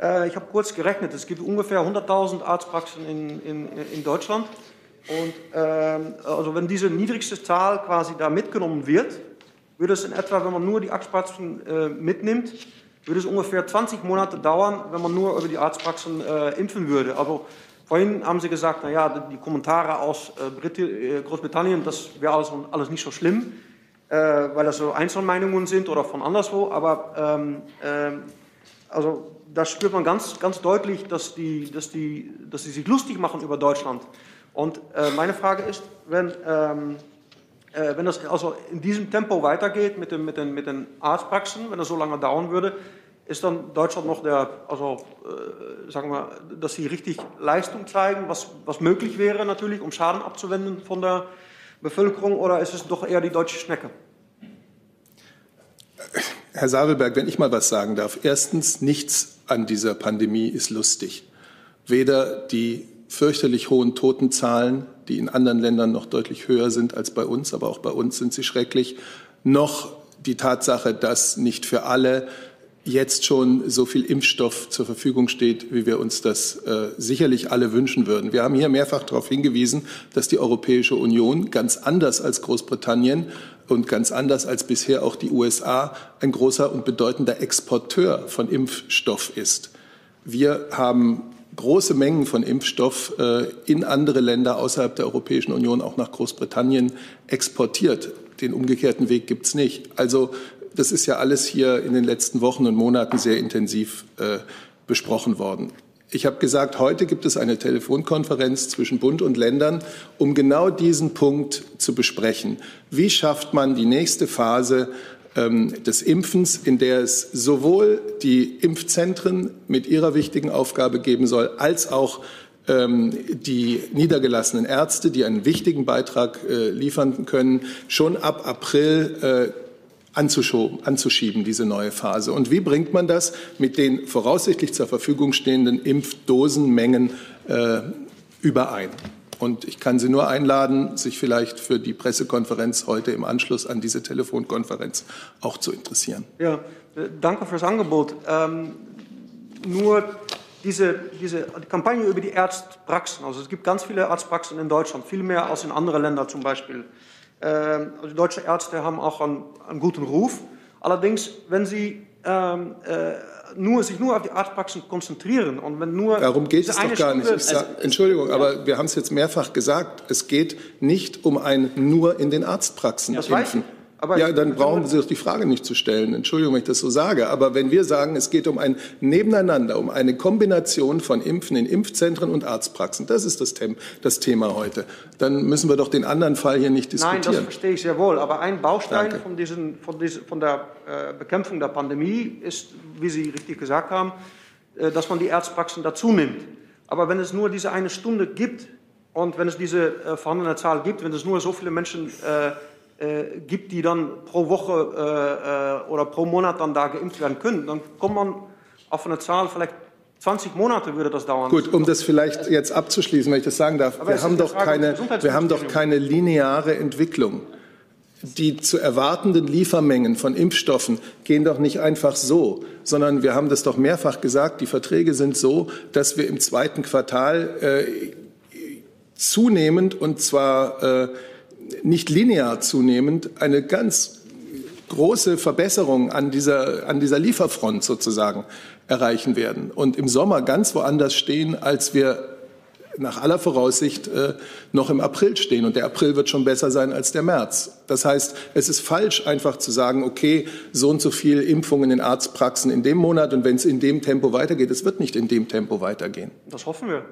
Äh, ich habe kurz gerechnet, es gibt ungefähr 100.000 Arztpraxen in, in, in Deutschland. Und ähm, also wenn diese niedrigste Zahl quasi da mitgenommen wird, würde es in etwa, wenn man nur die Arztpraxen äh, mitnimmt, würde es ungefähr 20 Monate dauern, wenn man nur über die Arztpraxen äh, impfen würde. Also vorhin haben Sie gesagt, naja, die Kommentare aus äh, äh, Großbritannien, das wäre alles, alles nicht so schlimm. äh, weil das so Einzelmeinungen sind oder von anderswo. Aber ähm, ähm, also da spürt man ganz, ganz deutlich, dass die, dass, die, dass die sich lustig machen über Deutschland. Und äh, meine Frage ist, wenn, ähm, äh, wenn das also in diesem Tempo weitergeht mit, dem, mit, den, mit den Arztpraxen, wenn das so lange dauern würde, ist dann Deutschland noch der, also äh, sagen wir, dass sie richtig Leistung zeigen, was, was möglich wäre natürlich, um Schaden abzuwenden von der Bevölkerung, oder ist es doch eher die deutsche Schnecke? Herr Sabelberg, wenn ich mal was sagen darf. Erstens, nichts an dieser Pandemie ist lustig. Weder die fürchterlich hohen Totenzahlen, die in anderen Ländern noch deutlich höher sind als bei uns, aber auch bei uns sind sie schrecklich, noch die Tatsache, dass nicht für alle jetzt schon so viel Impfstoff zur Verfügung steht, wie wir uns das äh, sicherlich alle wünschen würden. Wir haben hier mehrfach darauf hingewiesen, dass die Europäische Union ganz anders als Großbritannien und ganz anders als bisher auch die USA ein großer und bedeutender Exporteur von Impfstoff ist. Wir haben große Mengen von Impfstoff äh, in andere Länder außerhalb der Europäischen Union, auch nach Großbritannien, exportiert. Den umgekehrten Weg gibt es nicht. Also das ist ja alles hier in den letzten Wochen und Monaten sehr intensiv äh, besprochen worden. Ich habe gesagt, heute gibt es eine Telefonkonferenz zwischen Bund und Ländern, um genau diesen Punkt zu besprechen. Wie schafft man die nächste Phase des Impfens, in der es sowohl die Impfzentren mit ihrer wichtigen Aufgabe geben soll, als auch ähm, die niedergelassenen Ärzte, die einen wichtigen Beitrag äh, liefern können, schon ab April äh, anzuschieben, diese neue Phase. Und wie bringt man das mit den voraussichtlich zur Verfügung stehenden Impfdosenmengen äh, überein? Und ich kann Sie nur einladen, sich vielleicht für die Pressekonferenz heute im Anschluss an diese Telefonkonferenz auch zu interessieren. Ja, danke fürs Angebot. Ähm, nur diese, diese die Kampagne über die Arztpraxen, also es gibt ganz viele Arztpraxen in Deutschland, viel mehr als in anderen Ländern zum Beispiel. Ähm, also deutsche Ärzte haben auch einen, einen guten Ruf. Allerdings, wenn sie ähm, äh, nur, sich nur auf die Arztpraxen konzentrieren und wenn nur darum geht es doch gar nicht. Sag, also, Entschuldigung, ja. aber wir haben es jetzt mehrfach gesagt. Es geht nicht um ein nur in den Arztpraxen das impfen. Aber ja, dann brauchen Sie doch die Frage nicht zu stellen. Entschuldigung, wenn ich das so sage. Aber wenn wir sagen, es geht um ein Nebeneinander, um eine Kombination von Impfen in Impfzentren und Arztpraxen, das ist das, Them das Thema heute, dann müssen wir doch den anderen Fall hier nicht diskutieren. Nein, das verstehe ich sehr wohl. Aber ein Baustein von, diesen, von, diesen, von, der äh, Bekämpfung der Pandemie ist, wie Sie richtig gesagt haben, äh, dass man die Arztpraxen dazu nimmt. Aber wenn es nur diese eine Stunde gibt und wenn es diese äh, vorhandene Zahl gibt, wenn es nur so viele Menschen äh, äh, gibt, die dann pro Woche äh, äh, oder pro Monat dann da geimpft werden können, dann kommt man auf eine Zahl, vielleicht 20 Monate würde das dauern. Gut, um das vielleicht jetzt abzuschließen, wenn ich das sagen darf. wir haben, doch keine, wir haben doch keine lineare Entwicklung. Die zu erwartenden Liefermengen von Impfstoffen gehen doch nicht einfach so, sondern wir haben das doch mehrfach gesagt, die Verträge sind so, dass wir im zweiten Quartal äh, zunehmend und zwar äh, nicht linear zunehmend eine ganz große Verbesserung an dieser, an dieser Lieferfront sozusagen erreichen werden und im Sommer ganz woanders stehen, als wir nach aller Voraussicht äh, noch im April stehen. Und der April wird schon besser sein als der März. Das heißt, es ist falsch, einfach zu sagen, okay, so und so viel Impfungen in Arztpraxen in dem Monat und wenn es in dem Tempo weitergeht, es wird nicht in dem Tempo weitergehen. Das hoffen wir.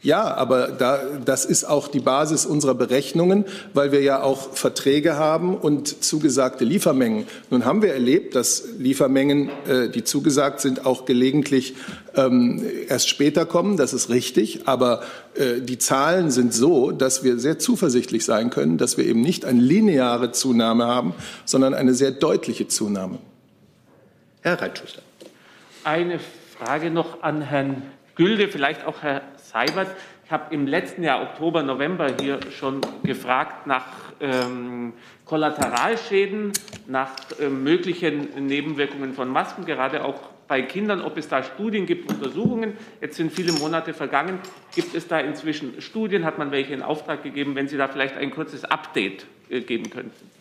Ja, aber da, das ist auch die Basis unserer Berechnungen, weil wir ja auch Verträge haben und zugesagte Liefermengen. Nun haben wir erlebt, dass Liefermengen, äh, die zugesagt sind, auch gelegentlich ähm, erst später kommen. Das ist richtig. Aber äh, die Zahlen sind so, dass wir sehr zuversichtlich sein können, dass wir eben nicht eine lineare Zunahme haben, sondern eine sehr deutliche Zunahme. Herr Reitschuster. Eine Frage noch an Herrn Gülde, vielleicht auch Herr Seibert. Ich habe im letzten Jahr, Oktober, November, hier schon gefragt nach ähm, Kollateralschäden, nach äh, möglichen Nebenwirkungen von Masken, gerade auch bei Kindern, ob es da Studien gibt, Untersuchungen. Jetzt sind viele Monate vergangen. Gibt es da inzwischen Studien? Hat man welche in Auftrag gegeben? Wenn Sie da vielleicht ein kurzes Update äh, geben könnten.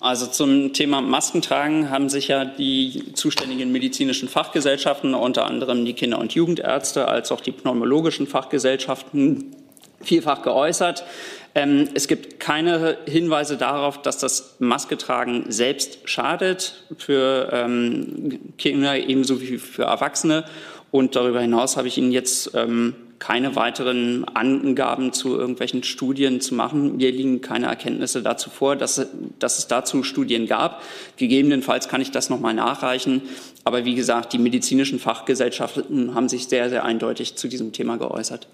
Also zum Thema Maskentragen haben sich ja die zuständigen medizinischen Fachgesellschaften, unter anderem die Kinder- und Jugendärzte, als auch die pneumologischen Fachgesellschaften vielfach geäußert. Ähm, es gibt keine Hinweise darauf, dass das Masketragen selbst schadet für ähm, Kinder ebenso wie für Erwachsene. Und darüber hinaus habe ich Ihnen jetzt ähm, keine weiteren Angaben zu irgendwelchen Studien zu machen. Mir liegen keine Erkenntnisse dazu vor, dass, dass es dazu Studien gab. Gegebenenfalls kann ich das nochmal nachreichen. Aber wie gesagt, die medizinischen Fachgesellschaften haben sich sehr, sehr eindeutig zu diesem Thema geäußert.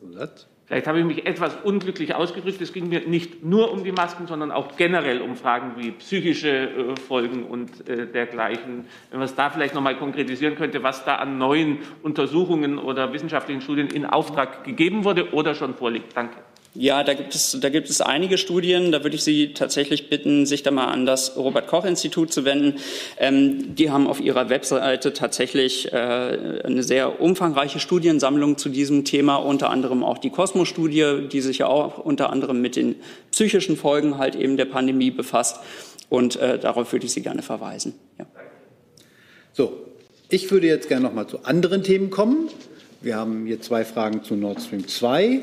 Zusatz? Vielleicht habe ich mich etwas unglücklich ausgedrückt. Es ging mir nicht nur um die Masken, sondern auch generell um Fragen wie psychische äh, Folgen und äh, dergleichen. Wenn man es da vielleicht noch mal konkretisieren könnte, was da an neuen Untersuchungen oder wissenschaftlichen Studien in Auftrag gegeben wurde oder schon vorliegt. Danke. Ja, da gibt es, da gibt es einige Studien. Da würde ich Sie tatsächlich bitten, sich da mal an das Robert-Koch-Institut zu wenden. Ähm, die haben auf ihrer Webseite tatsächlich äh, eine sehr umfangreiche Studiensammlung zu diesem Thema, unter anderem auch die Cosmo-Studie, die sich ja auch unter anderem mit den psychischen Folgen halt eben der Pandemie befasst. Und äh, darauf würde ich Sie gerne verweisen. Ja. So, ich würde jetzt gerne noch mal zu anderen Themen kommen. Wir haben hier zwei Fragen zu Nord Stream 2.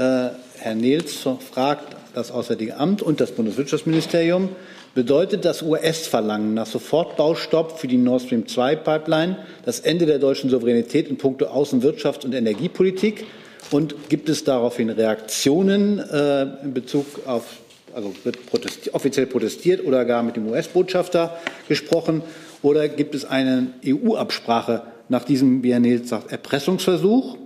Äh, Herr Nils fragt das Auswärtige Amt und das Bundeswirtschaftsministerium, bedeutet das US-Verlangen nach Sofortbaustopp für die Nord Stream 2 Pipeline das Ende der deutschen Souveränität in puncto Außenwirtschafts- und Energiepolitik? Und gibt es daraufhin Reaktionen äh, in Bezug auf, also wird protesti offiziell protestiert oder gar mit dem US-Botschafter gesprochen? Oder gibt es eine EU-Absprache nach diesem, wie Herr Nils sagt, Erpressungsversuch?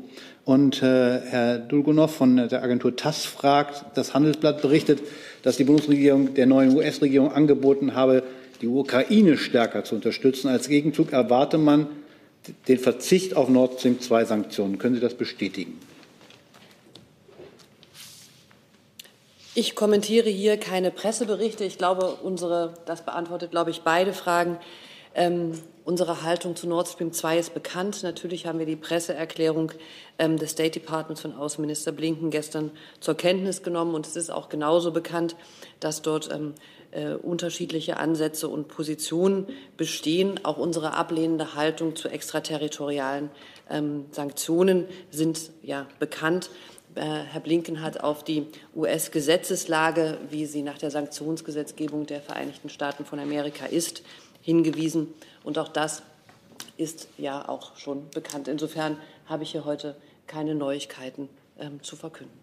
Und äh, Herr Dulgunov von der Agentur TASS fragt, das Handelsblatt berichtet, dass die Bundesregierung der neuen US-Regierung angeboten habe, die Ukraine stärker zu unterstützen. Als Gegenzug erwarte man den Verzicht auf Nord Stream 2 Sanktionen. Können Sie das bestätigen? Ich kommentiere hier keine Presseberichte. Ich glaube, unsere, das beantwortet, glaube ich, beide Fragen. Ähm, unsere Haltung zu Nord Stream 2 ist bekannt. Natürlich haben wir die Presseerklärung ähm, des State Departments von Außenminister Blinken gestern zur Kenntnis genommen. Und es ist auch genauso bekannt, dass dort ähm, äh, unterschiedliche Ansätze und Positionen bestehen. Auch unsere ablehnende Haltung zu extraterritorialen ähm, Sanktionen sind ja bekannt. Äh, Herr Blinken hat auf die US-Gesetzeslage, wie sie nach der Sanktionsgesetzgebung der Vereinigten Staaten von Amerika ist, hingewiesen. Und auch das ist ja auch schon bekannt. Insofern habe ich hier heute keine Neuigkeiten ähm, zu verkünden.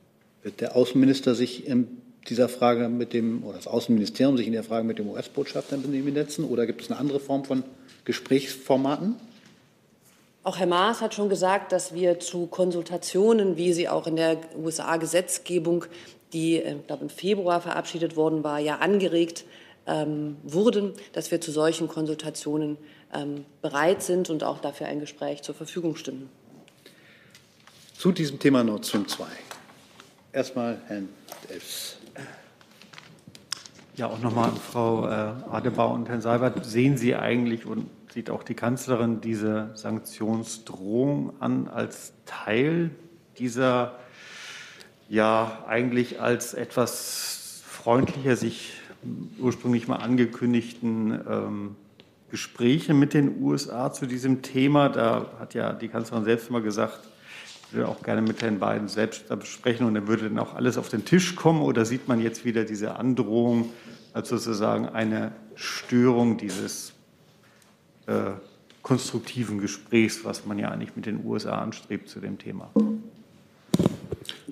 Wird der Außenminister sich in dieser Frage mit dem, oder das Außenministerium sich in der Frage mit dem US-Botschafter benetzen? Oder gibt es eine andere Form von Gesprächsformaten? Auch Herr Maas hat schon gesagt, dass wir zu Konsultationen, wie sie auch in der USA-Gesetzgebung, die äh, ich glaube, im Februar verabschiedet worden war, ja angeregt ähm, wurden, dass wir zu solchen Konsultationen ähm, bereit sind und auch dafür ein Gespräch zur Verfügung stünden. Zu diesem Thema Nord Stream 2. Erstmal Herrn Delfs. Ja, auch nochmal Frau äh, Adebar und Herrn Seibert. Sehen Sie eigentlich und sieht auch die Kanzlerin diese Sanktionsdrohung an als Teil dieser ja eigentlich als etwas freundlicher sich ursprünglich mal angekündigten ähm, Gespräche mit den USA zu diesem Thema. Da hat ja die Kanzlerin selbst mal gesagt, sie würde auch gerne mit Herrn Biden selbst besprechen und dann würde dann auch alles auf den Tisch kommen. Oder sieht man jetzt wieder diese Androhung als sozusagen eine Störung dieses äh, konstruktiven Gesprächs, was man ja eigentlich mit den USA anstrebt zu dem Thema?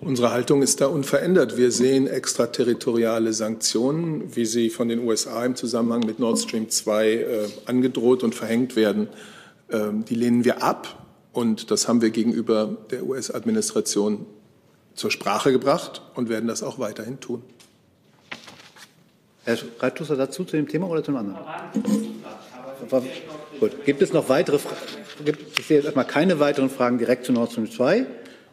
Unsere Haltung ist da unverändert. Wir sehen extraterritoriale Sanktionen, wie sie von den USA im Zusammenhang mit Nord Stream 2 äh, angedroht und verhängt werden. Ähm, die lehnen wir ab und das haben wir gegenüber der US-Administration zur Sprache gebracht und werden das auch weiterhin tun. Herr Reittusser dazu zu dem Thema oder zum anderen? Gut. Gibt es noch weitere Fragen? Ich sehe jetzt erstmal keine weiteren Fragen direkt zu Nord Stream 2.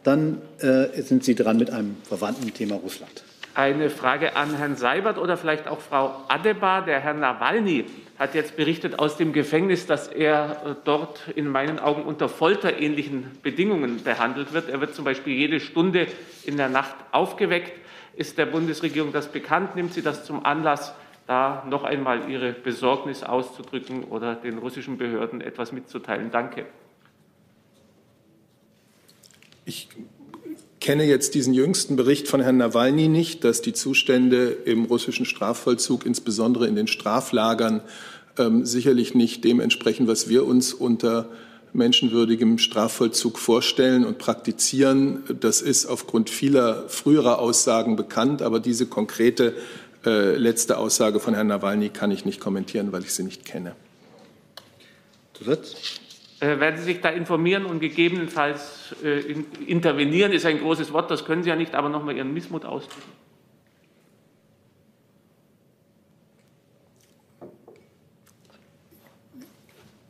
Dann äh, sind Sie dran mit einem verwandten Thema Russland. Eine Frage an Herrn Seibert oder vielleicht auch Frau Adebar. Der Herr Nawalny hat jetzt berichtet aus dem Gefängnis, dass er äh, dort in meinen Augen unter folterähnlichen Bedingungen behandelt wird. Er wird zum Beispiel jede Stunde in der Nacht aufgeweckt. Ist der Bundesregierung das bekannt? Nimmt sie das zum Anlass, da noch einmal ihre Besorgnis auszudrücken oder den russischen Behörden etwas mitzuteilen? Danke. Ich kenne jetzt diesen jüngsten Bericht von Herrn Nawalny nicht, dass die Zustände im russischen Strafvollzug, insbesondere in den Straflagern, ähm, sicherlich nicht dem entsprechen, was wir uns unter menschenwürdigem Strafvollzug vorstellen und praktizieren. Das ist aufgrund vieler früherer Aussagen bekannt, aber diese konkrete äh, letzte Aussage von Herrn Nawalny kann ich nicht kommentieren, weil ich sie nicht kenne. Zusatz? Äh, werden Sie sich da informieren und gegebenenfalls äh, in, intervenieren? Ist ein großes Wort, das können Sie ja nicht, aber nochmal Ihren Missmut ausdrücken.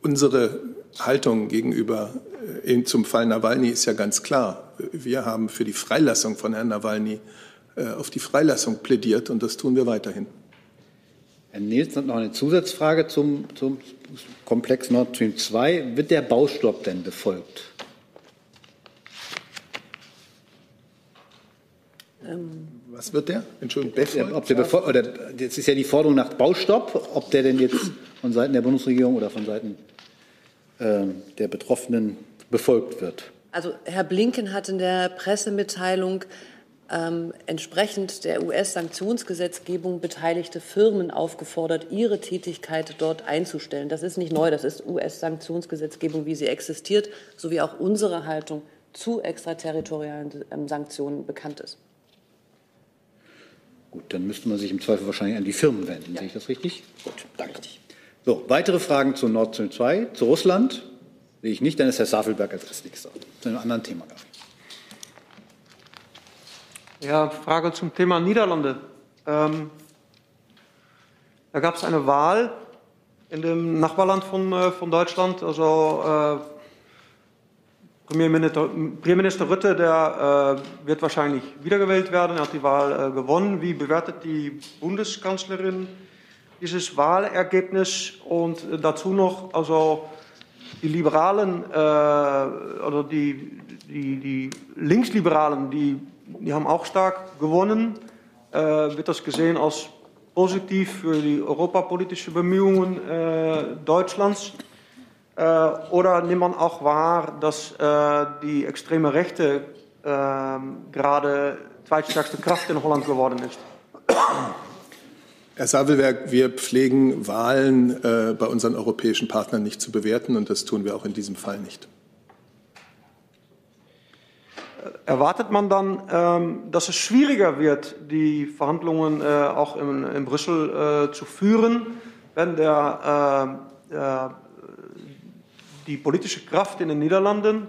Unsere Haltung gegenüber äh, zum Fall Nawalny ist ja ganz klar. Wir haben für die Freilassung von Herrn Nawalny äh, auf die Freilassung plädiert und das tun wir weiterhin. Herr Nils hat noch eine Zusatzfrage zum, zum Komplex Nord Stream 2. Wird der Baustopp denn befolgt? Ähm, Was wird der? Entschuldigung, befolgt? Ob der oder, das ist ja die Forderung nach Baustopp, ob der denn jetzt von Seiten der Bundesregierung oder von Seiten äh, der Betroffenen befolgt wird. Also Herr Blinken hat in der Pressemitteilung ähm, entsprechend der US-Sanktionsgesetzgebung beteiligte Firmen aufgefordert, ihre Tätigkeit dort einzustellen. Das ist nicht neu, das ist US-Sanktionsgesetzgebung, wie sie existiert, sowie auch unsere Haltung zu extraterritorialen ähm, Sanktionen bekannt ist. Gut, dann müsste man sich im Zweifel wahrscheinlich an die Firmen wenden. Ja. Sehe ich das richtig? Gut, danke. So, weitere Fragen zu Nord Stream 2, zu Russland? Sehe ich nicht, dann ist Herr Safelberg als erstes nächster. Zu einem anderen Thema. Ja, Frage zum Thema Niederlande. Ähm, da gab es eine Wahl in dem Nachbarland von, äh, von Deutschland. Also äh, Premierminister, Premierminister Rutte, der äh, wird wahrscheinlich wiedergewählt werden. Er hat die Wahl äh, gewonnen. Wie bewertet die Bundeskanzlerin dieses Wahlergebnis? Und dazu noch, also die Liberalen äh, oder die, die, die Linksliberalen, die die haben auch stark gewonnen. Äh, wird das gesehen als positiv für die europapolitische Bemühungen äh, Deutschlands? Äh, oder nimmt man auch wahr, dass äh, die extreme Rechte gerade zweitstärkste Kraft in Holland geworden ist? Herr Sabelberg, wir pflegen Wahlen äh, bei unseren europäischen Partnern nicht zu bewerten und das tun wir auch in diesem Fall nicht erwartet man dann, ähm, dass es schwieriger wird, die Verhandlungen äh, auch in, in Brüssel äh, zu führen, wenn der, äh, die politische Kraft in den Niederlanden,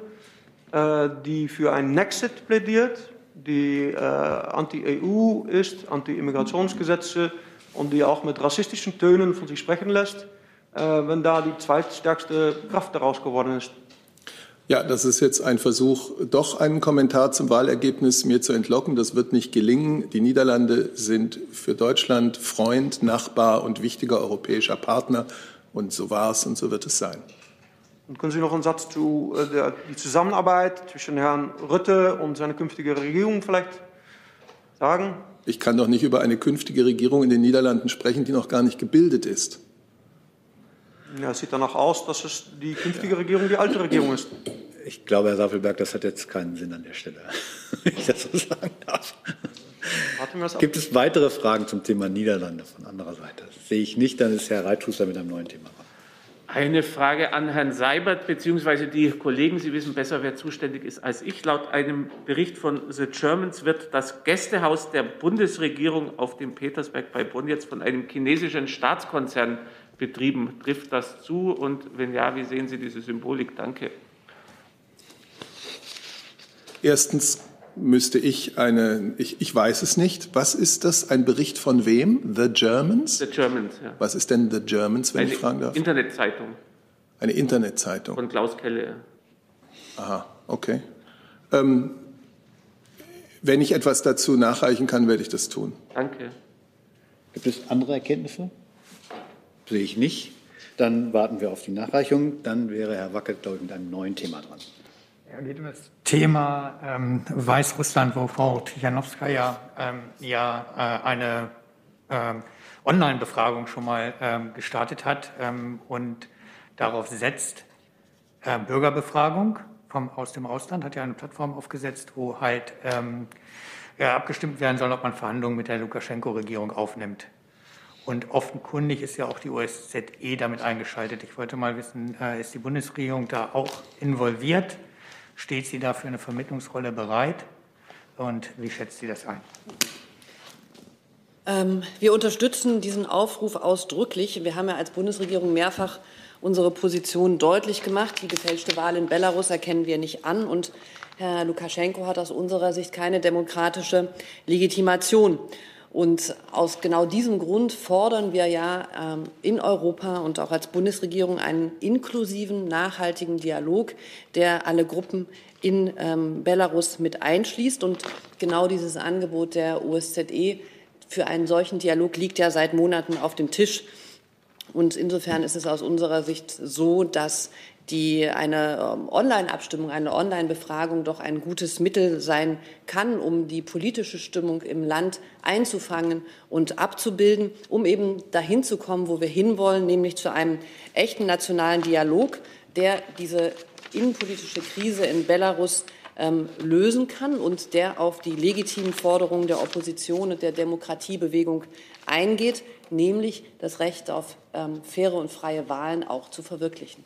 äh, die für ein Nexit plädiert, die äh, anti-EU ist, anti-Immigrationsgesetze und die auch mit rassistischen Tönen von sich sprechen lässt, äh, wenn da die zweitstärkste Kraft daraus geworden ist. Ja, das ist jetzt ein Versuch, doch einen Kommentar zum Wahlergebnis mir zu entlocken. Das wird nicht gelingen. Die Niederlande sind für Deutschland Freund, Nachbar und wichtiger europäischer Partner. Und so war es und so wird es sein. Und können Sie noch einen Satz zu äh, der Zusammenarbeit zwischen Herrn Rutte und seiner künftigen Regierung vielleicht sagen? Ich kann doch nicht über eine künftige Regierung in den Niederlanden sprechen, die noch gar nicht gebildet ist. Ja, es sieht danach aus, dass es die künftige Regierung die alte Regierung ist. Ich glaube, Herr Safelberg, das hat jetzt keinen Sinn an der Stelle, wenn ich das so sagen darf. Gibt es weitere Fragen zum Thema Niederlande von anderer Seite? Das sehe ich nicht, dann ist Herr Reitschuster mit einem neuen Thema. Eine Frage an Herrn Seibert bzw. die Kollegen. Sie wissen besser, wer zuständig ist als ich. Laut einem Bericht von The Germans wird das Gästehaus der Bundesregierung auf dem Petersberg bei Bonn jetzt von einem chinesischen Staatskonzern betrieben. Trifft das zu? Und wenn ja, wie sehen Sie diese Symbolik? Danke. Erstens müsste ich eine, ich, ich weiß es nicht. Was ist das? Ein Bericht von wem? The Germans? The Germans, ja. Was ist denn The Germans, wenn eine ich fragen darf? Internetzeitung. Eine Internetzeitung. Von Klaus Kelle. Aha, okay. Ähm, wenn ich etwas dazu nachreichen kann, werde ich das tun. Danke. Gibt es andere Erkenntnisse? Sehe ich nicht. Dann warten wir auf die Nachreichung. Dann wäre Herr Wackert, glaube ich, mit einem neuen Thema dran. Ja, geht um das Thema ähm, Weißrussland, wo Frau Tichanowskaja ähm, ja äh, eine ähm, Online-Befragung schon mal ähm, gestartet hat ähm, und darauf setzt äh, Bürgerbefragung. vom, aus dem Ausland hat ja eine Plattform aufgesetzt, wo halt ähm, ja, abgestimmt werden soll, ob man Verhandlungen mit der Lukaschenko-Regierung aufnimmt. Und offenkundig ist ja auch die OSZE damit eingeschaltet. Ich wollte mal wissen, äh, ist die Bundesregierung da auch involviert? Steht sie da für eine Vermittlungsrolle bereit? Und wie schätzt sie das ein? Ähm, wir unterstützen diesen Aufruf ausdrücklich. Wir haben ja als Bundesregierung mehrfach unsere Position deutlich gemacht. Die gefälschte Wahl in Belarus erkennen wir nicht an. Und Herr Lukaschenko hat aus unserer Sicht keine demokratische Legitimation. Und aus genau diesem Grund fordern wir ja ähm, in Europa und auch als Bundesregierung einen inklusiven, nachhaltigen Dialog, der alle Gruppen in ähm, Belarus mit einschließt. Und genau dieses Angebot der OSZE für einen solchen Dialog liegt ja seit Monaten auf dem Tisch. Und insofern ist es aus unserer Sicht so, dass die eine ähm, Online-Abstimmung, eine Online-Befragung doch ein gutes Mittel sein kann, um die politische Stimmung im Land einzufangen und abzubilden, um eben dahin zu kommen, wo wir hinwollen, nämlich zu einem echten nationalen Dialog, der diese innenpolitische Krise in Belarus ähm, lösen kann und der auf die legitimen Forderungen der Opposition und der Demokratiebewegung eingeht, nämlich das Recht auf ähm, faire und freie Wahlen auch zu verwirklichen.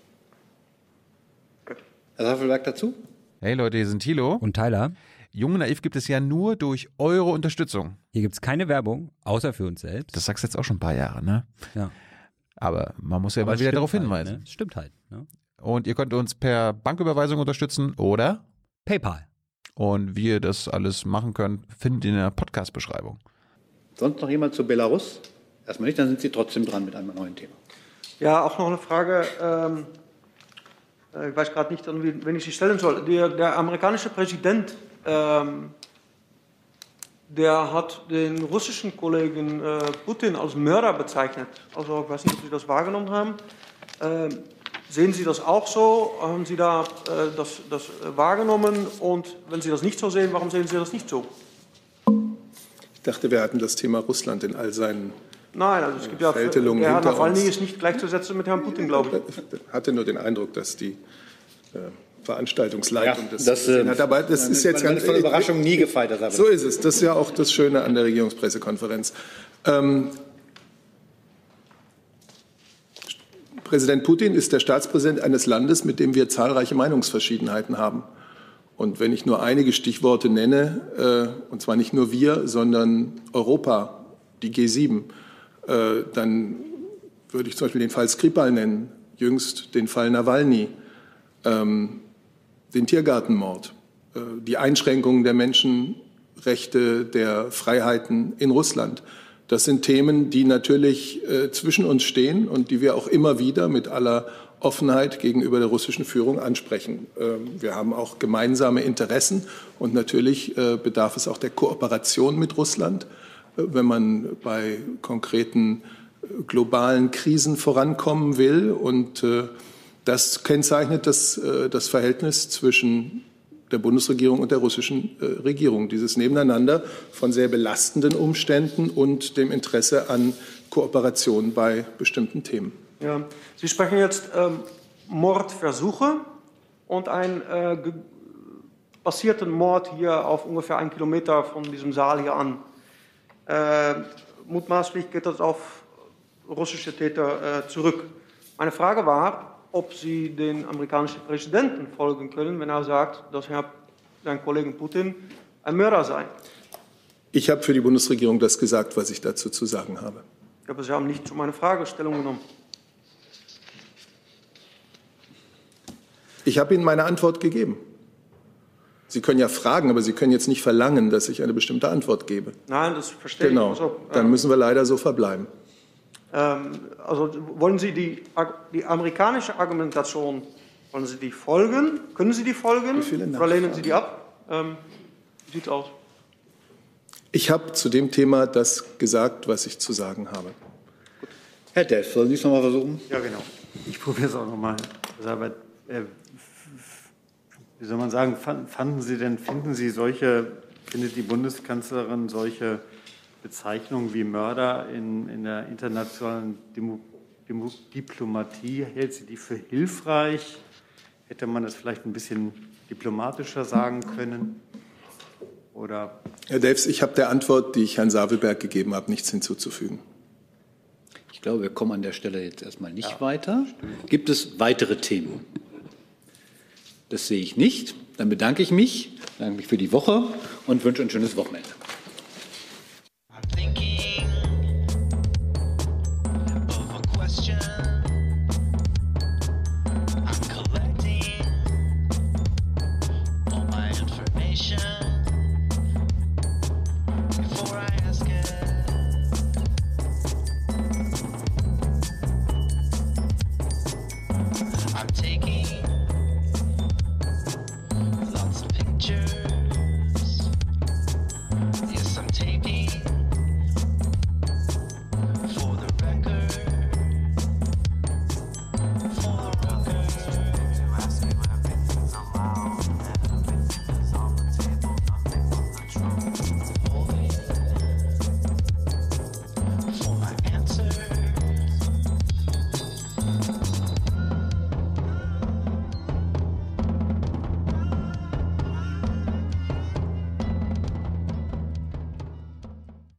Herr Saffelberg dazu? Hey Leute, hier sind Thilo. Und Tyler. Jung und Naiv gibt es ja nur durch eure Unterstützung. Hier gibt es keine Werbung, außer für uns selbst. Das sagst du jetzt auch schon ein paar Jahre, ne? Ja. Aber man muss ja Aber mal wieder darauf halt, hinweisen. Ne? Stimmt halt. Ne? Und ihr könnt uns per Banküberweisung unterstützen oder PayPal. Und wie ihr das alles machen könnt, findet ihr in der Podcast-Beschreibung. Sonst noch jemand zu Belarus? Erstmal nicht, dann sind Sie trotzdem dran mit einem neuen Thema. Ja, auch noch eine Frage. Ähm, äh, ich weiß gerade nicht, an wen wen ich sie stellen soll. Der, der amerikanische Präsident, ähm, der hat den russischen Kollegen äh, Putin als Mörder bezeichnet. Also ich weiß nicht, ob Sie das wahrgenommen haben. Ähm, sehen Sie das auch so? Haben Sie da äh, das, das äh, wahrgenommen? Und wenn Sie das nicht so sehen, warum sehen Sie das nicht so? Ich dachte, wir hatten das Thema Russland in all seinen Nein, also es gibt ja, Fältelungen Herr Nawalny ist nicht gleichzusetzen mit Herrn Putin, glaube ich. Ich hatte nur den Eindruck, dass die äh, Veranstaltungsleitung Ja, das, das, gesehen äh, hat. Aber das man- ist jetzt man ganz von Überraschung nie gefeit, Herr Sabat. So ist es. Das ist ja auch das Schöne an der Regierungspressekonferenz. Ähm, Präsident Putin ist der Staatspräsident eines Landes, mit dem wir zahlreiche Meinungsverschiedenheiten haben. Und wenn ich nur einige Stichworte nenne, äh, und zwar nicht nur wir, sondern Europa, die G7, äh, dann würde ich zum Beispiel den Fall Skripal nennen, jüngst den Fall Nawalny, ähm, den Tiergartenmord, äh, die Einschränkungen der Menschenrechte, der Freiheiten in Russland. Das sind Themen, die natürlich äh, zwischen uns stehen und die wir auch immer wieder mit aller Offenheit gegenüber der russischen Führung ansprechen. Ähm, wir haben auch gemeinsame Interessen und natürlich äh, bedarf es auch der Kooperation mit Russland, äh, wenn man bei konkreten äh, globalen Krisen vorankommen will. Und äh, das kennzeichnet das, äh, das Verhältnis zwischen der Bundesregierung und der russischen Regierung. Dieses Nebeneinander von sehr belastenden Umständen und dem Interesse an Kooperation bei bestimmten Themen. Ja. Sie sprechen jetzt ähm, Mordversuche und einen äh, passierten Mord hier auf ungefähr einen Kilometer von diesem Saal hier an. Äh, mutmaßlich geht das auf russische Täter äh, zurück. Meine Frage war, ob Sie den amerikanischen Präsidenten folgen können, wenn er sagt, dass Herr, sein Kollege Putin ein Mörder sei. Ich habe für die Bundesregierung das gesagt, was ich dazu zu sagen habe. Aber Sie haben nicht zu meiner Fragestellung genommen. Ich habe Ihnen meine Antwort gegeben. Sie können ja fragen, aber Sie können jetzt nicht verlangen, dass ich eine bestimmte Antwort gebe. Nein, das verstehe Genau. ich. Also, Dann müssen wir leider so verbleiben. Ähm, also wollen Sie die, die amerikanische Argumentation, wollen Sie die folgen? Können Sie die folgen? Oder lehnen? Sie die ab? Ähm, wie sieht's aus? Ich habe zu dem Thema das gesagt, was ich zu sagen habe. Herr Dess, sollen Sie es noch mal versuchen? Ja, genau. Ich probiere es auch nochmal wie soll man sagen, fanden Sie denn, finden Sie solche, findet die Bundeskanzlerin solche Bezeichnungen wie Mörder in, in der internationalen Demo, Demo, Diplomatie, hält sie die für hilfreich? Hätte man das vielleicht ein bisschen diplomatischer sagen können? Oder Herr Delfs, ich habe der Antwort, die ich Herrn Savelberg gegeben habe, nichts hinzuzufügen. Ich glaube, wir kommen an der Stelle jetzt erstmal nicht ja, weiter. Stimmt. Gibt es weitere Themen? Das sehe ich nicht. Dann bedanke ich mich, bedanke mich für die Woche und wünsche ein schönes Wochenende.